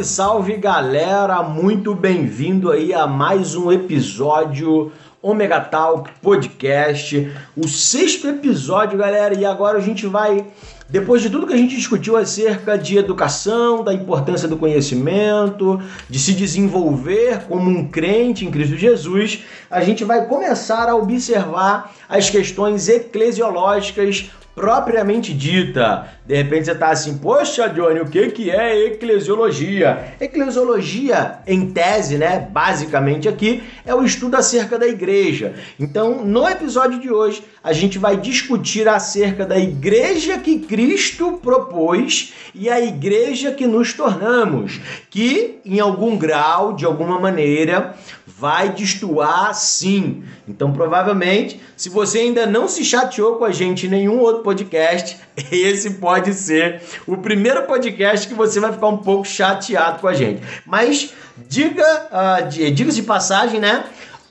salve, salve galera! Muito bem-vindo aí a mais um episódio Omega Talk Podcast, o sexto episódio, galera. E agora a gente vai, depois de tudo que a gente discutiu acerca de educação, da importância do conhecimento, de se desenvolver como um crente em Cristo Jesus, a gente vai começar a observar as questões eclesiológicas propriamente dita. De repente você está assim, poxa, Johnny, o que, que é eclesiologia? Eclesiologia, em tese, né, basicamente aqui, é o estudo acerca da igreja. Então, no episódio de hoje, a gente vai discutir acerca da igreja que Cristo propôs e a igreja que nos tornamos, que, em algum grau, de alguma maneira, vai destoar sim. Então, provavelmente, se você ainda não se chateou com a gente em nenhum outro podcast, esse pode ser o primeiro podcast que você vai ficar um pouco chateado com a gente. Mas diga, uh, diga-se de passagem, né?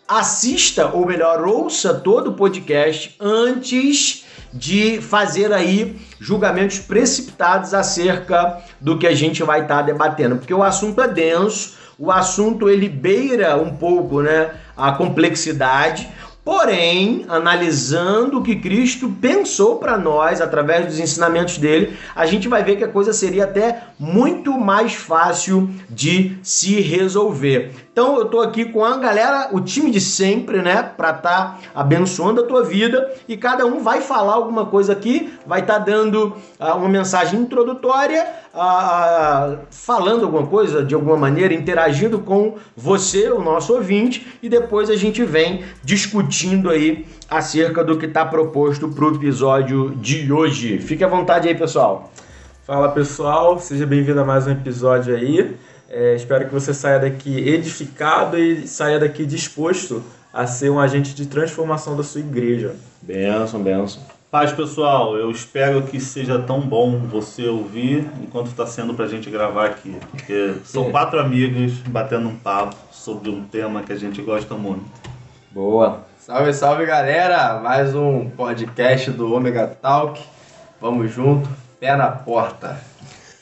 Assista, ou melhor, ouça todo o podcast antes de fazer aí julgamentos precipitados acerca do que a gente vai estar tá debatendo, porque o assunto é denso, o assunto ele beira um pouco, né, a complexidade. Porém, analisando o que Cristo pensou para nós através dos ensinamentos dele, a gente vai ver que a coisa seria até muito mais fácil de se resolver. Então eu tô aqui com a galera, o time de sempre, né, para estar tá abençoando a tua vida e cada um vai falar alguma coisa aqui, vai estar tá dando uh, uma mensagem introdutória, uh, falando alguma coisa de alguma maneira, interagindo com você, o nosso ouvinte, e depois a gente vem discutindo aí acerca do que está proposto para o episódio de hoje. Fique à vontade aí, pessoal. Fala pessoal, seja bem-vindo a mais um episódio aí. É, espero que você saia daqui edificado e saia daqui disposto a ser um agente de transformação da sua igreja. Benção, benção. Paz, pessoal. Eu espero que seja tão bom você ouvir enquanto está sendo para a gente gravar aqui. Porque são quatro amigos batendo um papo sobre um tema que a gente gosta muito. Boa. Salve, salve, galera. Mais um podcast do Omega Talk. Vamos junto. Pé na porta.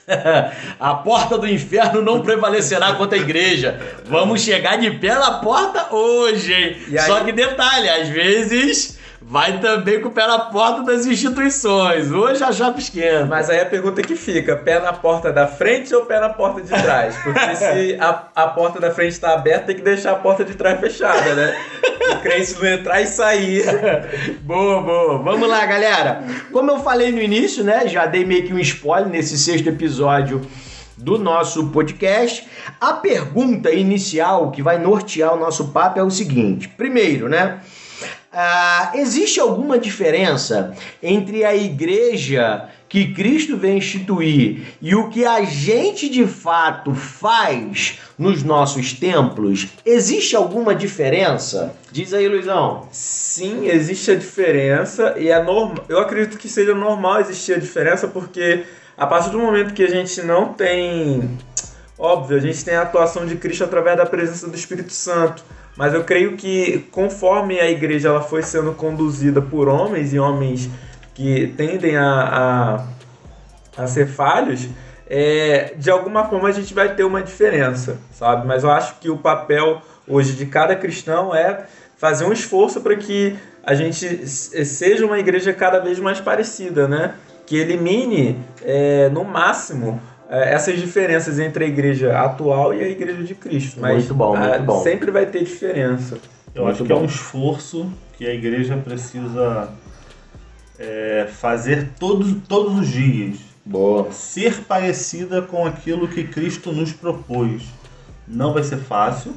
a porta do inferno não prevalecerá contra a igreja. Vamos chegar de pé na porta hoje, hein? Só que detalhe, às vezes vai também com o pé na porta das instituições. Hoje a chapa esquerda. Mas aí a pergunta que fica: pé na porta da frente ou pé na porta de trás? Porque se a, a porta da frente está aberta, tem que deixar a porta de trás fechada, né? O crente não entrar e sair. boa, boa. Vamos lá, galera. Como eu falei no início, né? Já dei meio que um spoiler nesse sexto episódio do nosso podcast. A pergunta inicial que vai nortear o nosso papo é o seguinte: primeiro, né? Ah, existe alguma diferença entre a igreja que Cristo vem instituir e o que a gente de fato faz nos nossos templos? Existe alguma diferença? Diz aí, Luizão. Sim, existe a diferença e é normal. Eu acredito que seja normal existir a diferença porque a partir do momento que a gente não tem, óbvio, a gente tem a atuação de Cristo através da presença do Espírito Santo mas eu creio que conforme a igreja ela foi sendo conduzida por homens e homens que tendem a, a, a ser falhos, é, de alguma forma a gente vai ter uma diferença, sabe? Mas eu acho que o papel hoje de cada cristão é fazer um esforço para que a gente seja uma igreja cada vez mais parecida, né? Que elimine é, no máximo essas diferenças entre a igreja atual e a igreja de Cristo. Mas muito bom, muito bom. sempre vai ter diferença. Eu muito acho que bom. é um esforço que a igreja precisa é, fazer todos, todos os dias. Boa. Ser parecida com aquilo que Cristo nos propôs. Não vai ser fácil.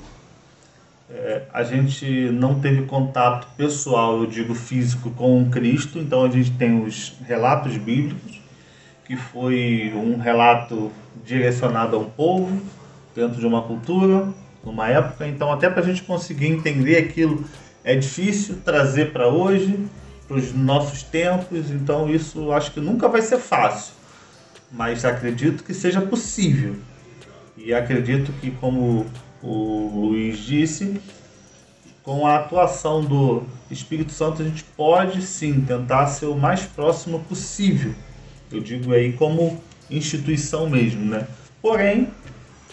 É, a gente não teve contato pessoal, eu digo físico, com Cristo, então a gente tem os relatos bíblicos que foi um relato direcionado a um povo, dentro de uma cultura, numa época. Então, até para a gente conseguir entender aquilo, é difícil trazer para hoje, para os nossos tempos. Então, isso acho que nunca vai ser fácil, mas acredito que seja possível. E acredito que, como o Luiz disse, com a atuação do Espírito Santo, a gente pode sim tentar ser o mais próximo possível eu digo aí como instituição mesmo, né? Porém,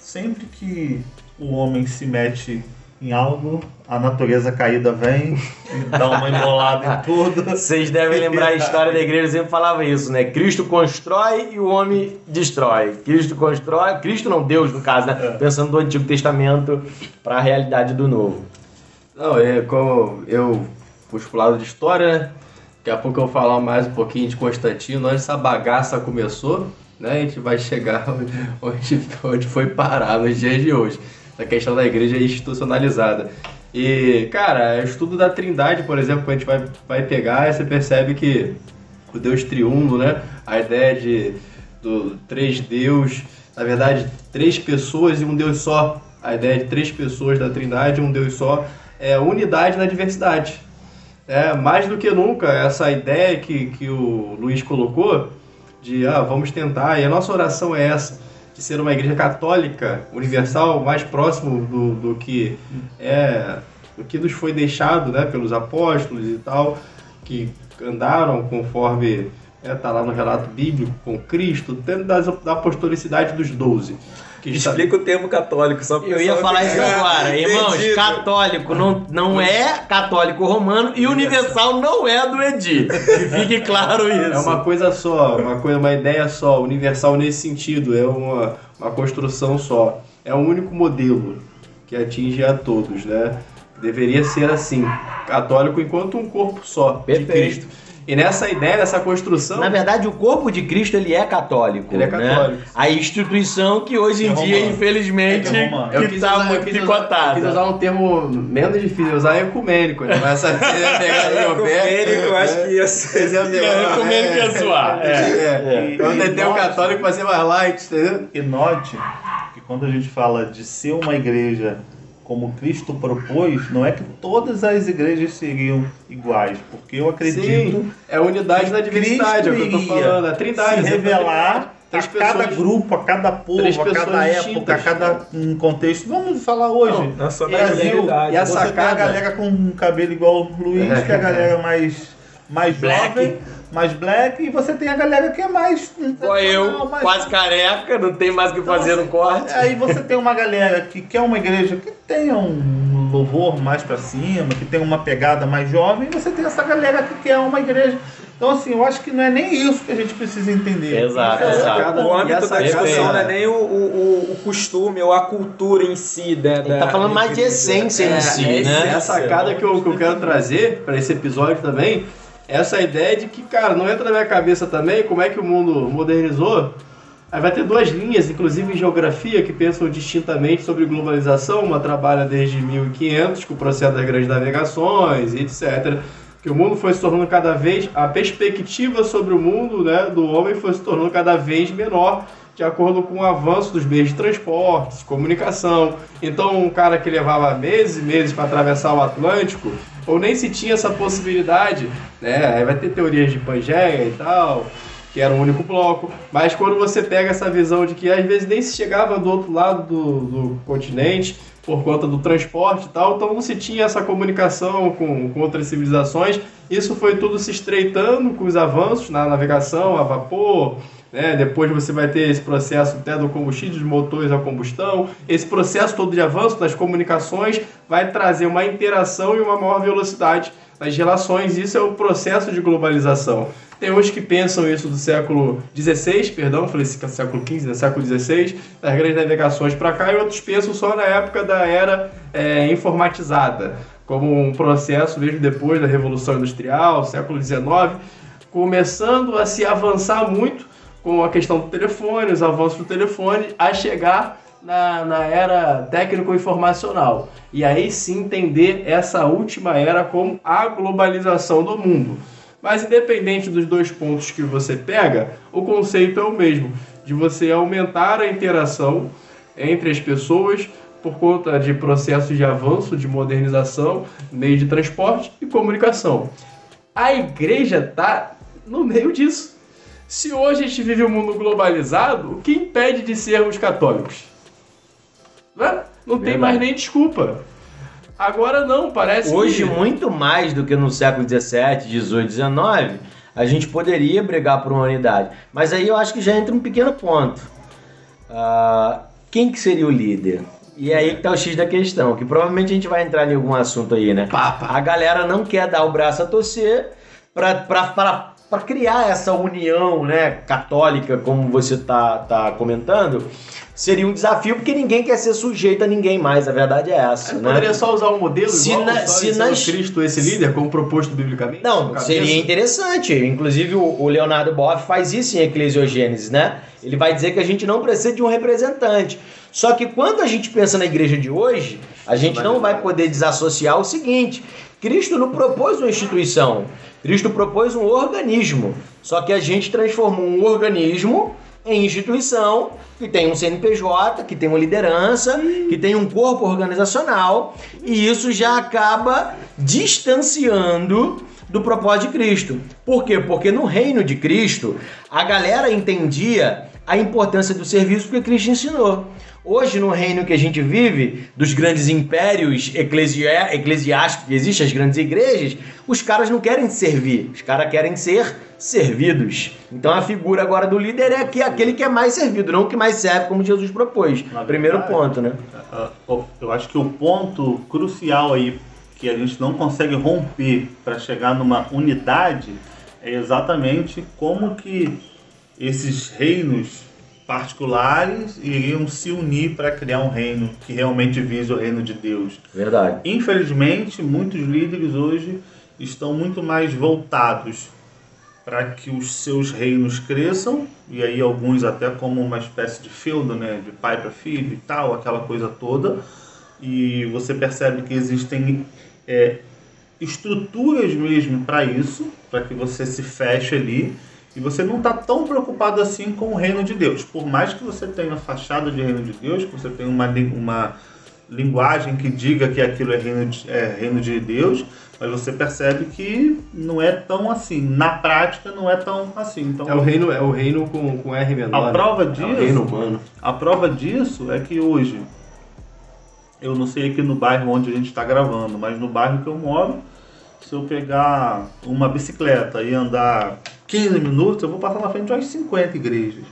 sempre que o homem se mete em algo, a natureza caída vem e dá uma embolada em tudo. Vocês devem lembrar a história da igreja, sempre falava isso, né? Cristo constrói e o homem destrói. Cristo constrói, Cristo não, Deus no caso, né? Pensando do Antigo Testamento para a realidade do Novo. Não, é como eu puxo pro lado de história, né? Daqui a pouco eu vou falar mais um pouquinho de Constantino, onde essa bagaça começou, né? A gente vai chegar onde, onde foi parar nos dias de hoje. A questão da igreja institucionalizada. E, cara, o estudo da trindade, por exemplo, que a gente vai, vai pegar, você percebe que o Deus triuno, né? A ideia de do três Deus, na verdade, três pessoas e um Deus só. A ideia de três pessoas da trindade um Deus só é unidade na diversidade. É, mais do que nunca, essa ideia que, que o Luiz colocou de ah, vamos tentar, e a nossa oração é essa, de ser uma igreja católica, universal, mais próximo do, do que é do que nos foi deixado né, pelos apóstolos e tal, que andaram conforme está lá no relato bíblico com Cristo, tendo da, da apostolicidade dos doze. Explica o termo católico, só Eu ia falar isso agora. Irmãos, entendido. católico não, não é católico romano e universal não é do Edi. Que fique claro isso. É uma coisa só, uma, coisa, uma ideia só, universal nesse sentido, é uma, uma construção só. É um único modelo que atinge a todos, né? Deveria ser assim, católico enquanto um corpo só de Perfeito. Cristo. E nessa ideia, nessa construção, Na verdade, o corpo de Cristo ele é católico. Ele é né? católico. A instituição que hoje em É dia, infelizmente, É que quis, tá usar, eu, muito usar, eu picotada. quis usar um termo menos difícil, usar ecumênico, né? Mas essa ia pegar no meu pé. Ecumênico, eu acho que ia ser. É, ecumênico ia zoar, é, É. é. Eu tentei o católico pra ser mais light, entendeu? E note que quando a gente fala de ser uma igreja como Cristo propôs, não é que todas as igrejas seriam iguais, porque eu acredito Sim, é unidade na diversidade, é o que eu tô falando. A iria trindade. se revelar a cada pessoas- grupo, a cada povo, a cada época, a cada um contexto. Vamos falar hoje. Não, Nacionalidade. E a Você tem a galera com um cabelo igual o Luiz, que é a galera mais, mais Black. jovem, mais black, e você tem a galera que é mais. Igual eu, mais- quase careca, não tem mais o que fazer no corte. Aí você tem uma galera que quer uma igreja que tenha um louvor mais pra cima, que tenha uma pegada mais jovem, e você tem essa galera que quer uma igreja. Então, assim, eu acho que não é nem isso que a gente precisa entender. Exato, é exato. O âmbito essa da discussão não é nem o, o, o- costume ou a cultura em si. Da, Ele tá da- falando mais de essência É, em si, é, né? é a sacada que eu, que eu quero trazer para esse episódio também. Essa ideia de que, cara, não entra na minha cabeça também como é que o mundo modernizou. Aí vai ter duas linhas, inclusive em geografia, que pensam distintamente sobre globalização. Uma trabalha desde 1500, com o processo das grandes navegações e etc. Que o mundo foi se tornando cada vez. A perspectiva sobre o mundo né, do homem foi se tornando cada vez menor de acordo com o avanço dos meios de transporte, comunicação. Então, um cara que levava meses e meses para atravessar o Atlântico, ou nem se tinha essa possibilidade, né? Aí vai ter teorias de Pangeia e tal, que era um único bloco. Mas quando você pega essa visão de que às vezes nem se chegava do outro lado do, do continente por conta do transporte e tal, então não se tinha essa comunicação com, com outras civilizações. Isso foi tudo se estreitando com os avanços na navegação a vapor, né? Depois você vai ter esse processo até do combustível, dos motores a combustão. Esse processo todo de avanço nas comunicações vai trazer uma interação e uma maior velocidade nas relações. Isso é o processo de globalização. Tem uns que pensam isso do século XVI, perdão, falei esse século XV, né? século XVI, das grandes navegações para cá, e outros pensam só na época da era é, informatizada, como um processo mesmo depois da Revolução Industrial, século XIX, começando a se avançar muito com a questão do telefone, os avanços do telefone, a chegar na, na era técnico-informacional. E aí sim entender essa última era como a globalização do mundo. Mas independente dos dois pontos que você pega, o conceito é o mesmo, de você aumentar a interação entre as pessoas por conta de processos de avanço, de modernização, meio de transporte e comunicação. A igreja está no meio disso. Se hoje a gente vive um mundo globalizado, o que impede de sermos católicos? Né? Não tem Verdade. mais nem desculpa. Agora não, parece Hoje, que... muito mais do que no século XVII, XVIII, XIX, a gente poderia brigar por uma unidade. Mas aí eu acho que já entra um pequeno ponto. Ah, quem que seria o líder? E aí que tá o X da questão, que provavelmente a gente vai entrar em algum assunto aí, né? Papa. A galera não quer dar o braço a torcer pra, pra criar essa união, né, católica, como você tá, tá comentando. Seria um desafio, porque ninguém quer ser sujeito a ninguém mais, a verdade é essa, né? Poderia só usar um modelo Se igual, na- se nas- Cristo esse líder, como proposto biblicamente? Não, seria interessante. Inclusive, o o Leonardo Boff faz isso em Eclesiogênesis, né? Ele vai dizer que a gente não precisa de um representante. Só que quando a gente pensa na igreja de hoje, a gente não vai poder desassociar o seguinte: Cristo não propôs uma instituição, Cristo propôs um organismo. Só que a gente transformou um organismo em instituição que tem um CNPJ, que tem uma liderança, que tem um corpo organizacional, e isso já acaba distanciando do propósito de Cristo. Por quê? Porque no reino de Cristo, a galera entendia a importância do serviço porque Cristo ensinou. Hoje, no reino que a gente vive, dos grandes impérios eclesiásticos que existem, as grandes igrejas, os caras não querem servir, os caras querem ser servidos. Então a figura agora do líder é que aquele que é mais servido, não o que mais serve, como Jesus propôs. Na Primeiro verdade, ponto, né? Ah, Eu acho que o ponto crucial aí que a gente não consegue romper para chegar numa unidade é exatamente como que esses reinos particulares iriam se unir para criar um reino que realmente vise o reino de Deus. Verdade. Infelizmente, muitos líderes hoje estão muito mais voltados para que os seus reinos cresçam, e aí alguns até como uma espécie de feudo, né, de pai para filho e tal, aquela coisa toda. E você percebe que existem é, estruturas mesmo para isso, para que você se feche ali. E você não está tão preocupado assim com o reino de Deus. Por mais que você tenha a fachada de reino de Deus, que você tenha uma, uma linguagem que diga que aquilo é reino, de, é reino de Deus, mas você percebe que não é tão assim. Na prática, não é tão assim. Então, É o reino, é o reino com, com R menor. a né? prova É o disso, reino humano. a prova disso é que hoje, eu não sei aqui no bairro onde a gente está gravando, mas no bairro que eu moro, se eu pegar uma bicicleta e andar 15 minutos, eu vou passar na frente de umas 50 igrejas.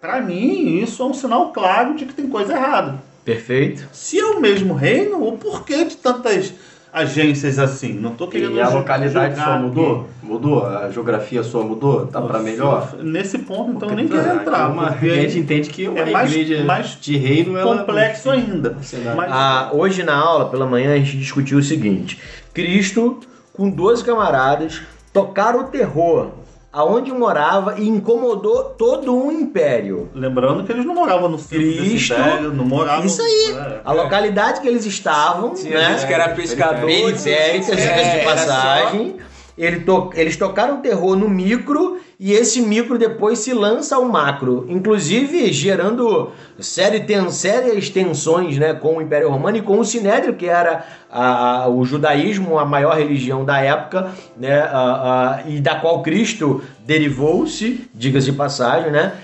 Para mim, isso é um sinal claro de que tem coisa errada. Perfeito. Se é o mesmo reino, o porquê de tantas agências assim? Não estou querendo E a localidade julgar sua aqui. mudou? Mudou? A geografia sua mudou? Tá pra melhor? Nesse ponto, então, Porque, nem quero entrar. Uma, a gente entende que uma é mais- igreja mais de reino ela complexo ainda. Mas- Ah, hoje na aula, pela manhã, a gente discutiu o seguinte: Cristo, com 12 camaradas, tocaram o terror aonde morava e incomodou todo um império. Lembrando que eles não moravam no centro desse Cristo, império, não moravam... isso aí. É. A localidade que eles estavam, Tinha né? gente que era pescador. periféricas, é, de passagem. Ele to- Eles tocaram terror no micro e esse micro depois se lança ao macro, inclusive gerando série ten- sérias tensões né, com o Império Romano e com o Sinédrio, que era a- a- o judaísmo, a maior religião da época, né, a- e da qual Cristo derivou-se, diga-se de passagem, né?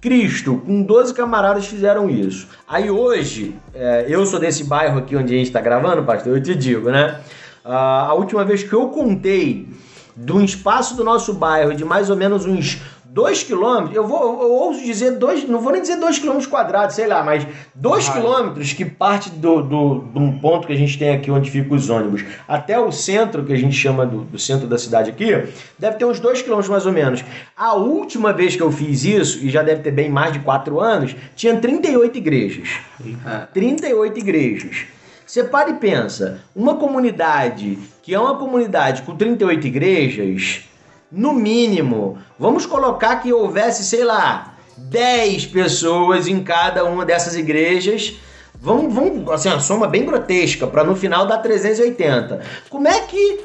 Cristo, com 12 camaradas fizeram isso. Aí hoje, é, eu sou desse bairro aqui onde a gente está gravando, pastor, eu te digo, né? Ah, a última vez que eu contei de um espaço do nosso bairro de mais ou menos uns 2 quilômetros, eu vou, eu ouso dizer dois, não vou nem dizer 2 quilômetros quadrados, sei lá, mas 2 Raio. quilômetros que parte do, do, de um ponto que a gente tem aqui onde ficam os ônibus até o centro, que a gente chama do, do centro da cidade aqui, deve ter uns 2 quilômetros mais ou menos. A última vez que eu fiz isso, e já deve ter bem mais de 4 anos, tinha 38 igrejas. 38 igrejas. Você para e pensa, uma comunidade que é uma comunidade com 38 igrejas, no mínimo, vamos colocar que houvesse, sei lá, 10 pessoas em cada uma dessas igrejas. Vamos, vamos assim, uma soma bem grotesca, para no final dar 380. Como é que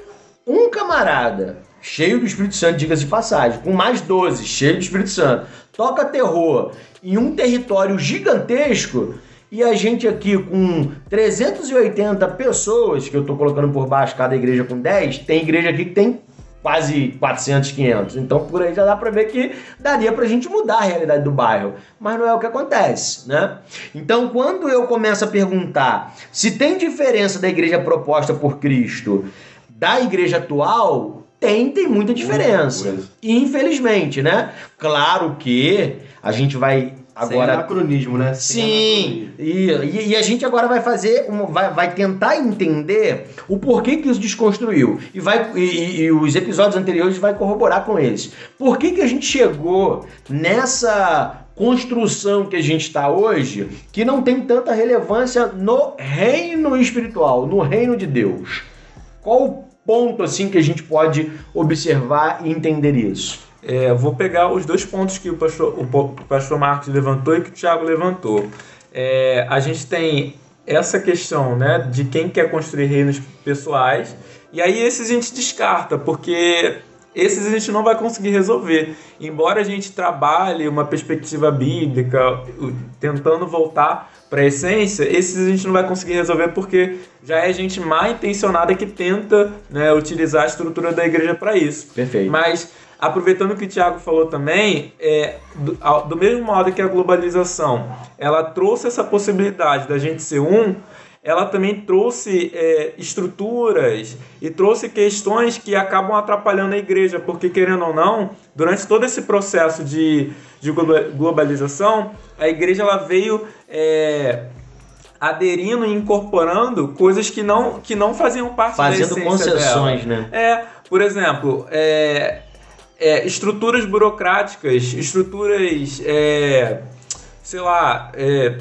um camarada, cheio do Espírito Santo, diga-se de passagem, com mais 12, cheio do Espírito Santo, toca terror em um território gigantesco e a gente aqui com 380 pessoas, que eu tô colocando por baixo cada igreja com 10, tem igreja aqui que tem quase 400, 500. Então por aí já dá para ver que daria pra gente mudar a realidade do bairro, mas não é o que acontece, né? Então quando eu começo a perguntar se tem diferença da igreja proposta por Cristo da igreja atual, tem, tem muita diferença. Infelizmente, né? Claro que a gente vai Agora, Sem anacronismo, né? Sem Sim, e, e- e a gente agora vai fazer, um- vai, vai tentar entender o porquê que isso desconstruiu. E, vai, e, e- e os episódios anteriores vai corroborar com eles. Por que, que a gente chegou nessa construção que a gente está hoje, que não tem tanta relevância no reino espiritual, no reino de Deus? Qual o ponto assim que a gente pode observar e entender isso? É, vou pegar os dois pontos que o pastor, o pastor Marcos levantou e que o Tiago levantou. É, a gente tem essa questão né, de quem quer construir reinos pessoais, e aí esses a gente descarta, porque esses a gente não vai conseguir resolver. Embora a gente trabalhe uma perspectiva bíblica, tentando voltar para a essência, esses a gente não vai conseguir resolver porque já é gente mal intencionada que tenta né, utilizar a estrutura da igreja para isso. Perfeito. Mas, aproveitando o que o Thiago falou também, é, do, ao- do mesmo modo que a globalização ela trouxe essa possibilidade da gente ser um, ela também trouxe é, estruturas e trouxe questões que acabam atrapalhando a igreja, porque querendo ou não, durante todo esse processo de, de globa- globalização, a igreja ela veio é, aderindo e incorporando coisas que não, que não faziam parte da Fazendo essência concessões, dela. né? É, por exemplo, é, é, estruturas burocráticas, estruturas, é, sei lá, é,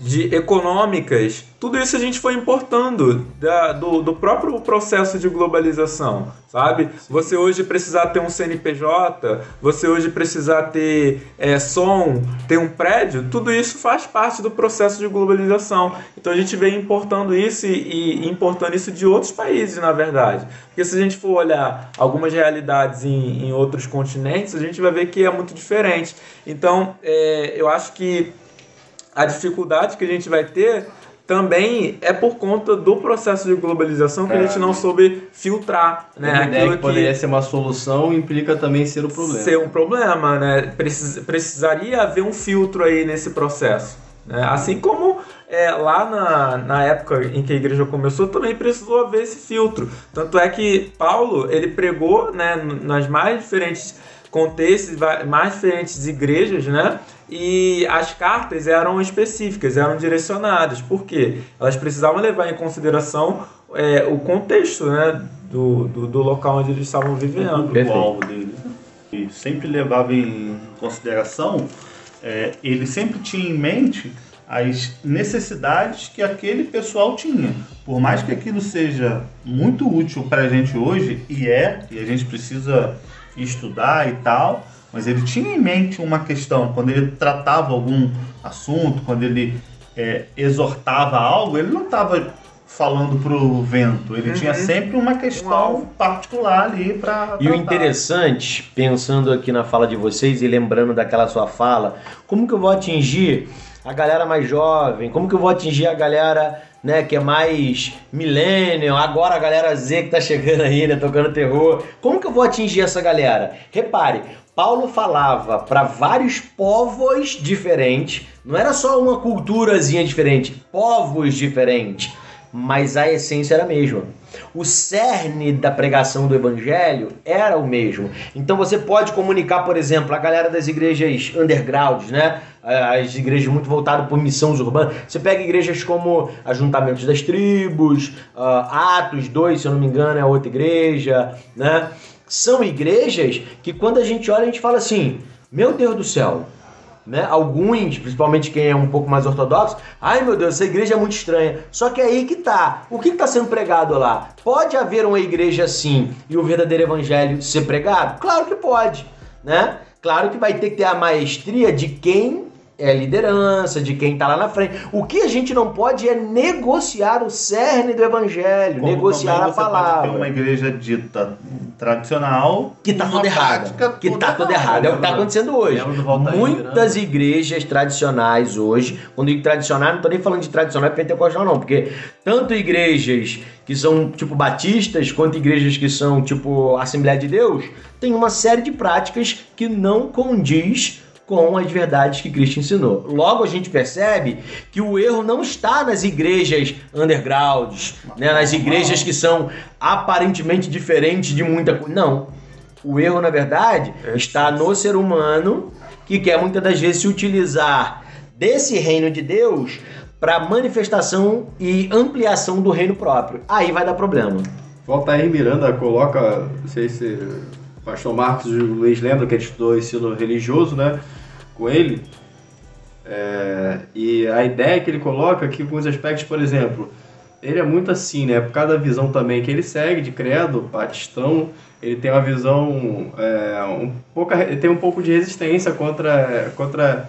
de econômicas, tudo isso a gente foi importando da- do, do próprio processo de globalização, sabe? Você hoje precisar ter um CNPJ, você hoje precisar ter é, som, ter um prédio, tudo isso faz parte do processo de globalização. Então a gente vem importando isso e, e importando isso de outros países, na verdade. Porque se a gente for olhar algumas realidades em, em outros continentes, a gente vai ver que é muito diferente. Então é, eu acho que a dificuldade que a gente vai ter também é por conta do processo de globalização que a gente não soube filtrar, né? Uma ideia Aquilo que poderia ser uma solução implica também ser o problema. ser um problema, né? Precis- precisaria haver um filtro aí nesse processo. Né? Assim como é, lá na, na época em que a igreja começou, também precisou haver esse filtro. Tanto é que Paulo, ele pregou né, nas mais diferentes contextos, mais diferentes igrejas, né? E as cartas eram específicas, eram direcionadas. Por quê? Elas precisavam levar em consideração é, o contexto né, do, do, do local onde eles estavam vivendo. o alvo dele. E sempre levava em consideração, é, ele sempre tinha em mente as necessidades que aquele pessoal tinha. Por mais que aquilo seja muito útil para a gente hoje, e é, e a gente precisa estudar e tal, mas ele tinha em mente uma questão, quando ele tratava algum assunto, quando ele é, exortava algo, ele não estava falando pro vento, ele tinha sempre uma questão particular ali para E o interessante, pensando aqui na fala de vocês e lembrando daquela sua fala, como que eu vou atingir a galera mais jovem? Como que eu vou atingir a galera, né, que é mais millennial, agora a galera Z que tá chegando aí, né, tocando terror. Como que eu vou atingir essa galera? Repare, Paulo falava para vários povos diferentes, não era só uma culturazinha diferente, povos diferentes, mas a essência era a mesma. O cerne da pregação do evangelho era o mesmo. Então você pode comunicar, por exemplo, a galera das igrejas undergrounds, né? As igrejas muito voltadas por missões urbanas. Você pega igrejas como Ajuntamentos das Tribos, ah, Atos 2, se eu não me engano, é outra igreja, né? São igrejas que quando a gente olha, a gente fala assim: Meu Deus do céu, né? Alguns, principalmente quem é um pouco mais ortodoxo, ai meu Deus, essa igreja é muito estranha. Só que é aí que tá. O que está sendo pregado lá? Pode haver uma igreja assim e o verdadeiro evangelho ser pregado? Claro que pode, né? Claro que vai ter que ter a maestria de quem é liderança, de quem tá lá na frente. O que a gente não pode é negociar o cerne do evangelho, Como negociar a você pode ter palavra. uma igreja dita tradicional Que tá uma errado. prática Que toda tá tudo errado. É o que tá Lembra- acontecendo hoje. Muitas igrejas tradicionais hoje, quando digo tradicional, não tô nem falando de tradicional e pentecostal, não, porque tanto igrejas que são tipo batistas, quanto igrejas que são tipo Assembleia de Deus, tem uma série de práticas que não condiz com as verdades que Cristo ensinou. Logo a gente percebe que o erro não está nas igrejas undergrounds, né, nas igrejas que são aparentemente diferentes de muita coisa. Não. O erro, na verdade, está no ser humano que quer muitas das vezes se utilizar desse reino de Deus para manifestação e ampliação do reino próprio. Aí vai dar problema. Volta aí, Miranda coloca, não sei se o pastor Marcos e o Luiz lembram que a gente estudou ensino religioso, né, com ele. É, e a ideia que ele coloca aqui, alguns aspectos, por exemplo, ele é muito assim, né, por causa da visão também que ele segue de credo, batistão, ele tem uma visão, é, um pouco, ele tem um pouco de resistência contra, contra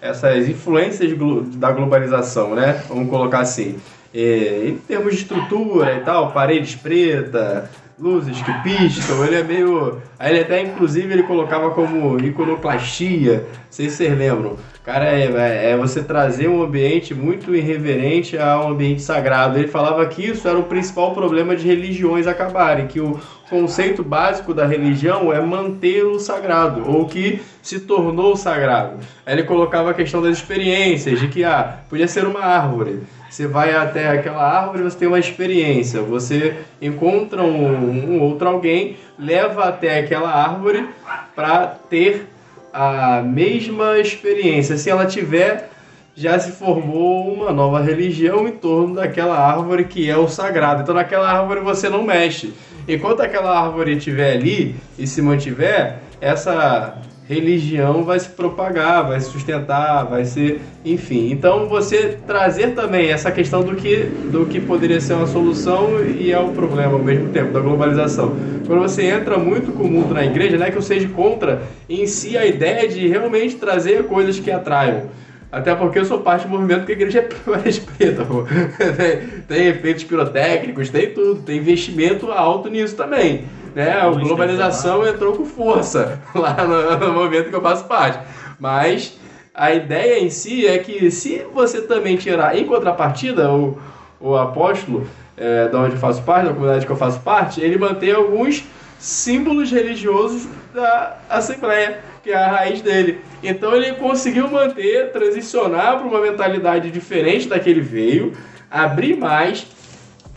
essas influências da globalização, né, vamos colocar assim. É, em termos de estrutura e tal, paredes pretas, luzes que piscam, ele é meio. Ele até inclusive ele colocava como iconoclastia, não sei se vocês lembram. Cara, é, é- é você trazer um ambiente muito irreverente a um ambiente sagrado. Ele falava que isso era o principal problema de religiões acabarem, que o conceito básico da religião é manter o sagrado, ou que se tornou sagrado. Aí ele colocava a questão das experiências, de que ah, podia ser uma árvore. Você vai até aquela árvore, você tem uma experiência. Você encontra um, um outro alguém, leva até aquela árvore para ter a mesma experiência. Se ela tiver, já se formou uma nova religião em torno daquela árvore que é o sagrado. Então, naquela árvore você não mexe. Enquanto aquela árvore estiver ali e se mantiver, essa religião vai se propagar, vai se sustentar, vai ser, enfim. Então você trazer também essa questão do que do que poderia ser uma solução e é o problema ao mesmo tempo da globalização. Quando você entra muito com o mundo na igreja, não é que eu seja contra em si a ideia de realmente trazer coisas que atraiam. Até porque eu sou parte do movimento que a igreja é preta, pô. tem, tem efeitos pirotécnicos, tem tudo, tem investimento alto nisso também. Né? A Luz globalização entrou com força lá no, no momento que eu faço parte. Mas a ideia em si é que se você também tirar, em contrapartida, o, o apóstolo, é, da onde eu faço parte, da comunidade que eu faço parte, ele mantém alguns símbolos religiosos da Assembleia, que é a raiz dele. Então ele conseguiu manter, transicionar para uma mentalidade diferente da que ele veio, abrir mais,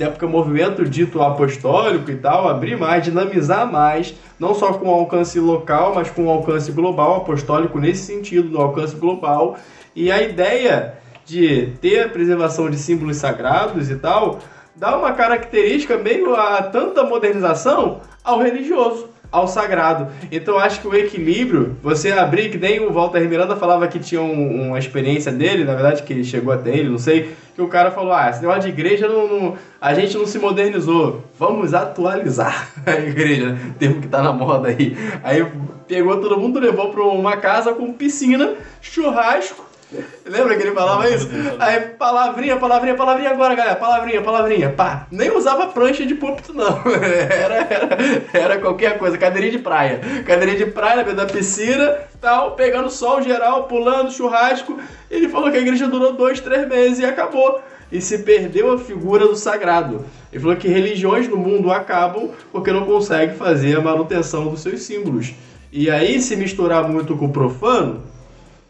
até porque o movimento dito apostólico e tal, abrir mais, dinamizar mais, não só com alcance local, mas com alcance global, apostólico nesse sentido, no alcance global. E a ideia de ter a preservação de símbolos sagrados e tal, dá uma característica meio a tanta modernização ao religioso, ao sagrado. Então acho que o equilíbrio, você abrir, que nem o Walter Miranda falava que tinha um- uma experiência dele, na verdade que chegou até ele, não sei, que o cara falou, ah, esse negócio de igreja, não, não- a gente não se modernizou, vamos atualizar a igreja, termo que tá na moda aí. Aí pegou todo mundo, levou para uma casa com piscina, churrasco, Lembra que ele falava isso? Aí, palavrinha, palavrinha, palavrinha agora, galera. Palavrinha, palavrinha. Pá. Nem usava prancha de púlpito, não. Era, era, era qualquer coisa. Cadeirinha de praia. Cadeirinha de praia na beira da piscina, tal, pegando sol geral, pulando, churrasco. Ele falou que a igreja durou dois, três meses e acabou. E se perdeu a figura do sagrado. Ele falou que religiões no mundo acabam porque não conseguem fazer a manutenção dos seus símbolos. E aí, se misturar muito com o profano,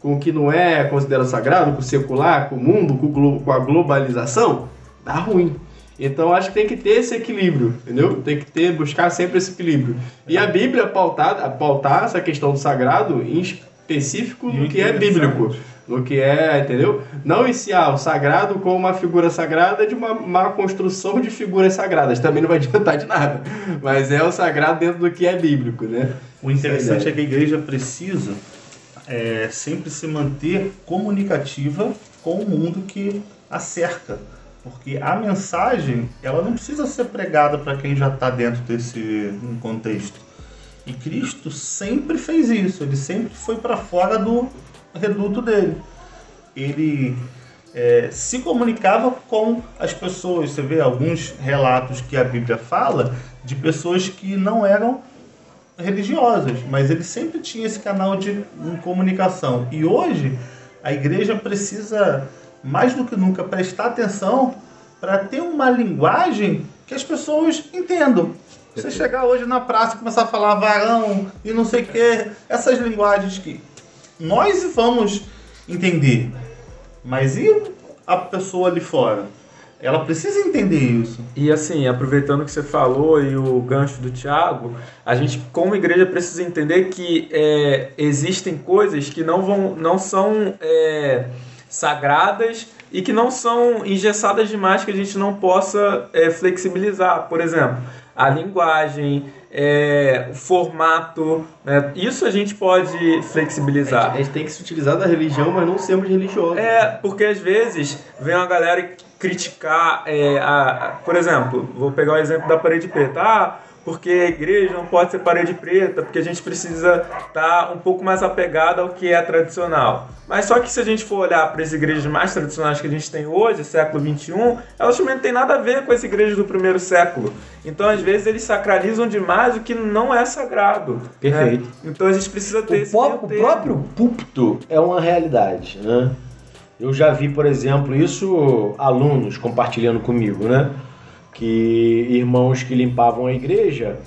com o que não é considerado sagrado, com o secular, com o mundo, com, o glo- com a globalização, dá ruim. Então acho que tem que ter esse equilíbrio, entendeu? Tem que ter, buscar sempre esse equilíbrio. E a Bíblia pautar, pautar essa questão do sagrado em específico no que é bíblico. No que é, entendeu? Não iniciar o sagrado como uma figura sagrada de uma má construção de figuras sagradas. Também não vai adiantar de nada. Mas é o sagrado dentro do que é bíblico, né? O interessante é que a igreja precisa é, sempre se manter comunicativa com o mundo que a cerca. Porque a mensagem, ela não precisa ser pregada para quem já está dentro desse contexto. E Cristo sempre fez isso, ele sempre foi para fora do reduto dele. Ele é, se comunicava com as pessoas. Você vê alguns relatos que a Bíblia fala de pessoas que não eram religiosas, mas ele sempre tinha esse canal de comunicação. E hoje a igreja precisa mais do que nunca prestar atenção para ter uma linguagem que as pessoas entendam. Você chegar hoje na praça e começar a falar varão e não sei o que, essas linguagens que nós vamos entender, mas e a pessoa ali fora? Ela precisa entender isso. E assim, aproveitando que você falou e o gancho do Tiago, a gente, como igreja, precisa entender que é, existem coisas que não, vão, não são é, sagradas e que não são engessadas demais que a gente não possa é, flexibilizar. Por exemplo, a linguagem, é, o formato, né? isso a gente pode A flexibilizar. gente, a gente tem que se utilizar da religião, mas não sermos religiosos. É, porque às vezes vem uma galera criticar, é, a, a- por exemplo, vou pegar o exemplo da parede preta. Ah, porque a igreja não pode ser parede preta, porque a gente precisa estar um pouco mais apegado ao que é tradicional. Mas só que se a gente for olhar para as igrejas mais tradicionais que a gente tem hoje, século XXI, elas também não têm nada a ver com as igrejas do primeiro século. Então, às vezes, eles sacralizam demais o que não é sagrado. né? Perfeito. Então, a gente precisa ter O, esse pró- meio o próprio púlpito é uma realidade, né? Eu já vi, por exemplo, isso alunos compartilhando comigo, né? Que irmãos que limpavam a igreja,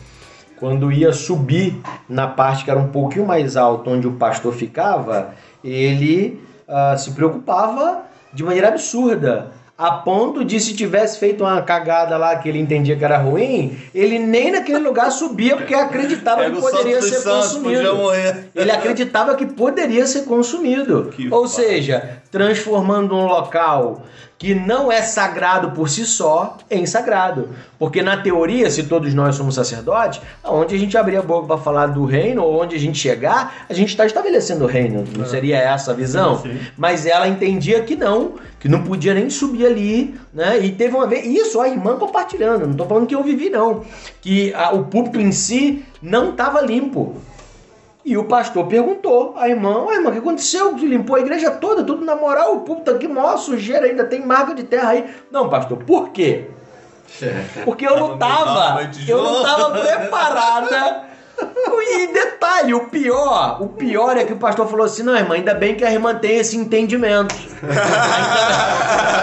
quando ia subir na parte que era um pouquinho mais alta, onde o pastor ficava, ele ah, se preocupava de maneira absurda. A ponto de, se tivesse feito uma cagada lá que ele entendia que era ruim, ele nem naquele lugar subia porque acreditava que o poderia ser santos, consumido. morrer. Ele acreditava que poderia ser consumido. Que Ou seja, transformando um local que não é sagrado por si só em sagrado. Porque na teoria, se todos nós somos sacerdotes, aonde a gente abrir a boca para falar do reino, ou onde a gente chegar, a gente está estabelecendo o reino. Não seria essa a visão? Sim, sim. Mas ela entendia que não, que não podia nem subir ali, né? E teve uma vez, isso a irmã compartilhando, não tô falando que eu vivi não, que a- o púlpito em si não estava limpo. E o pastor perguntou à irmã, "Ué, irmã, o que aconteceu? Limpou a igreja toda, tudo na moral, o púlpito aqui, maior sujeira, ainda tem marca de terra aí. Não, pastor, por quê? Porque eu não tava, eu não tava preparada. E detalhe, o pior, o pior é que o pastor falou assim, não, irmã, ainda bem que a irmã tem esse entendimento.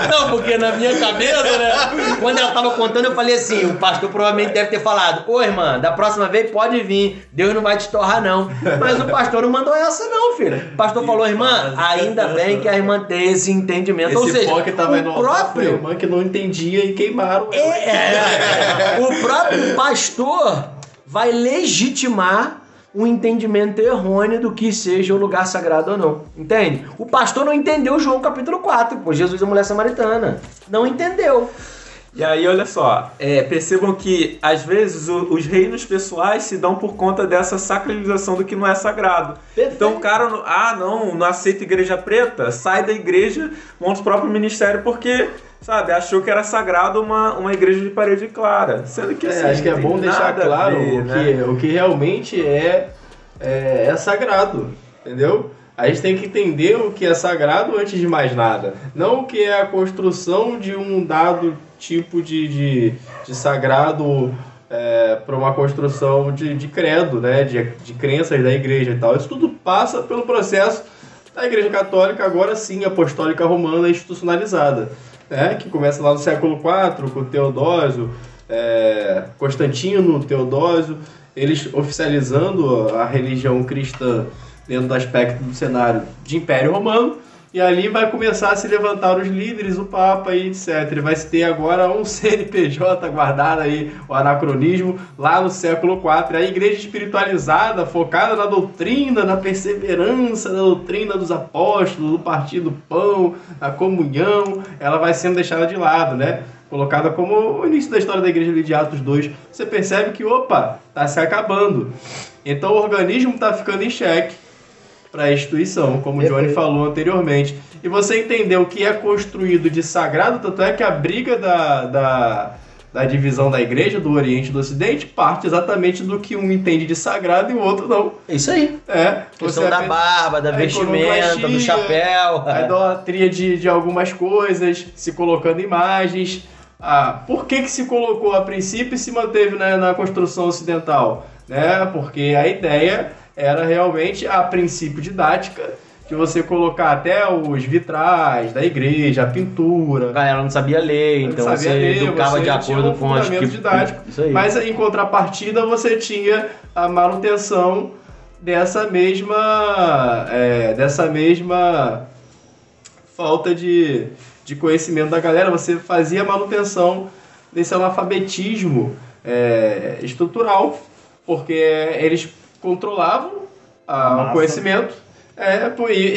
Não, porque na minha cabeça, né, quando ela tava contando, eu falei assim, o pastor provavelmente deve ter falado, ô irmã, da próxima vez pode vir, Deus não vai te torrar não. Mas o pastor não mandou essa não, filho. O pastor falou, irmã, ainda bem que a irmã tem esse entendimento. Ou Esse seja, pó que tava o próprio irmã que não entendia e queimaram. é, é, o próprio pastor vai legitimar um entendimento errôneo do que seja o lugar sagrado ou não. Entende? O pastor não entendeu João capítulo 4, pô, Jesus é mulher samaritana. Não entendeu. E aí, olha só, é, percebam que às vezes o- os reinos pessoais se dão por conta dessa sacralização do que não é sagrado. Perfeito. Então o cara, não- ah, não, não aceita igreja preta, sai da igreja, monta o próprio ministério porque, sabe, achou que era sagrado uma, uma igreja de parede clara. Sendo que É, assim, acho que é bom deixar claro ver, o, né? que, o que realmente é, é, é sagrado, entendeu? A gente tem que entender o que é sagrado antes de mais nada. Não o que é a construção de um dado tipo de, de, de sagrado para uma construção de, de credo, né? de, de crenças da igreja e tal. Isso tudo passa pelo processo da Igreja Católica, agora sim, apostólica romana institucionalizada, né? que começa lá no século IV com Teodósio, é, Constantino, Teodósio, eles oficializando a religião cristã dentro do aspecto do cenário de Império Romano, e ali vai começar a se levantar os líderes, o Papa e etc. Vai se ter agora um CNPJ guardado aí, o anacronismo, lá no século IV. A igreja espiritualizada, focada na doutrina, na perseverança, na doutrina dos apóstolos, do partido do pão, na comunhão, ela vai sendo deixada de lado, né? Colocada como o início da história da igreja ali de Atos 2. Você percebe que, opa, tá se acabando. Então o organismo tá ficando em xeque para a instituição, como o Johnny falou anteriormente. E você entender o que é construído de sagrado, tanto é que a briga da, da, da divisão da igreja, do Oriente e do Ocidente, parte exatamente do que um entende de sagrado e o outro não. É isso aí. É, Questão da barba, da vestimenta, do chapéu. a idolatria de, de algumas coisas, se colocando imagens. Ah, por que, que se colocou a princípio e se manteve na, na construção ocidental? Né? Porque a ideia era realmente, a princípio didática, de você colocar até os vitrais da igreja, a A pintura. galera não sabia ler, então Não você sabia ler, educava você de acordo um com as fundamento didático. Isso aí. Mas em contrapartida você tinha a manutenção dessa mesma é, dessa mesma falta de, de conhecimento da galera, você fazia manutenção desse analfabetismo é, estrutural, porque eles controlavam a- o conhecimento. É,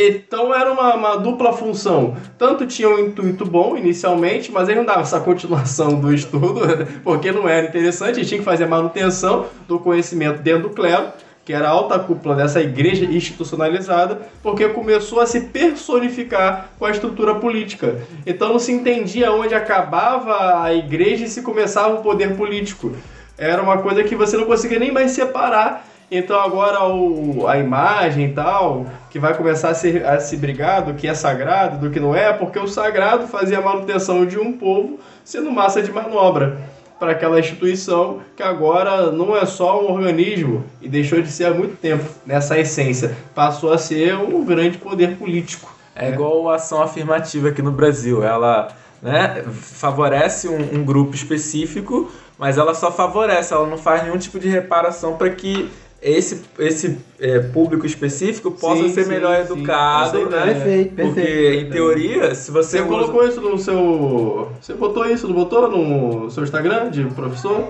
então era uma, uma dupla função. Tanto tinha um intuito bom inicialmente, mas ele não dava essa continuação do estudo, porque não era interessante, ele tinha que fazer a manutenção do conhecimento dentro do clero, que era a alta cúpula dessa igreja institucionalizada, porque começou a se personificar com a estrutura política. Então não se entendia onde acabava a igreja e se começava o poder político. Era uma coisa que você não conseguia nem mais separar. Então agora o, a imagem e tal, que vai começar a se, a se brigar do que é sagrado, do que não é, porque o sagrado fazia a manutenção de um povo sendo massa de manobra para aquela instituição que agora não é só um organismo e deixou de ser há muito tempo nessa essência, passou a ser um grande poder político. É igual a ação afirmativa aqui no Brasil. Ela né, favorece um, um grupo específico, mas ela só favorece, ela não faz nenhum tipo de reparação para que esse, esse é, público específico possa Sim, ser sim, melhor sim. educado, Essa né? ideia. Perfeito, Porque, perfeito. em teoria, se você, Você usa- colocou isso no seu. Você botou isso, não botou no seu Instagram de professor?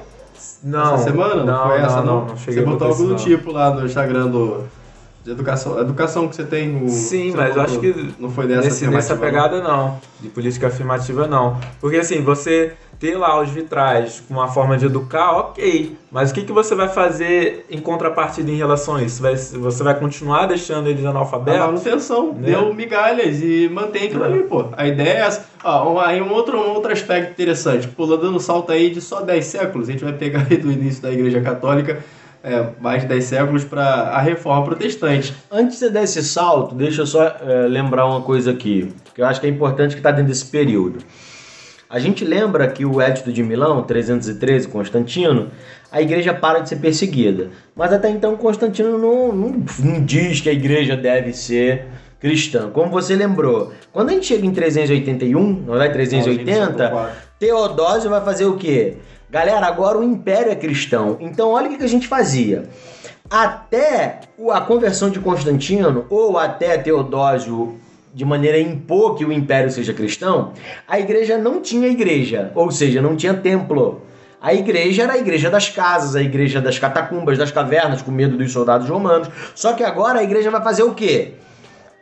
Não, essa semana? não, foi essa, não, não? não cheguei você botou do não. tipo lá no Instagram do. De educação, educação que você tem no. Sim, mas eu acho que Não foi dessa Nesse, nessa pegada não, de política afirmativa não. Porque assim, você ter lá os vitrais com uma forma de educar, ok. Mas o que, que você vai fazer em contrapartida em relação a isso? Vai- você vai continuar deixando eles A analfabetos? manutenção, Né? deu migalhas e mantém aquilo ali, pô. A ideia é essa. Ó, um- aí um outro, um outro aspecto interessante, pulando no salto aí de só 10 séculos, a gente vai pegar aí do início da Igreja Católica, é, mais de 10 séculos, para a Reforma Protestante. Antes de você dar esse salto, deixa eu só eh, lembrar uma coisa aqui, que eu acho que é importante que está dentro desse período. A gente lembra que o Edito de Milão, 313, Constantino, a igreja para de ser perseguida. Mas até então Constantino não, não, não diz que a igreja deve ser cristã. Como você lembrou, quando a gente chega em 381, não é 380, Teodósio vai fazer o quê? Galera, agora o império é cristão. Então olha o que a gente fazia. Até a conversão de Constantino, ou até Teodósio de maneira a impor que o império seja cristão, a igreja não tinha igreja, ou seja, não tinha templo. A igreja era a igreja das casas, a igreja das catacumbas, das cavernas, com medo dos soldados romanos. Só que agora a igreja vai fazer o quê?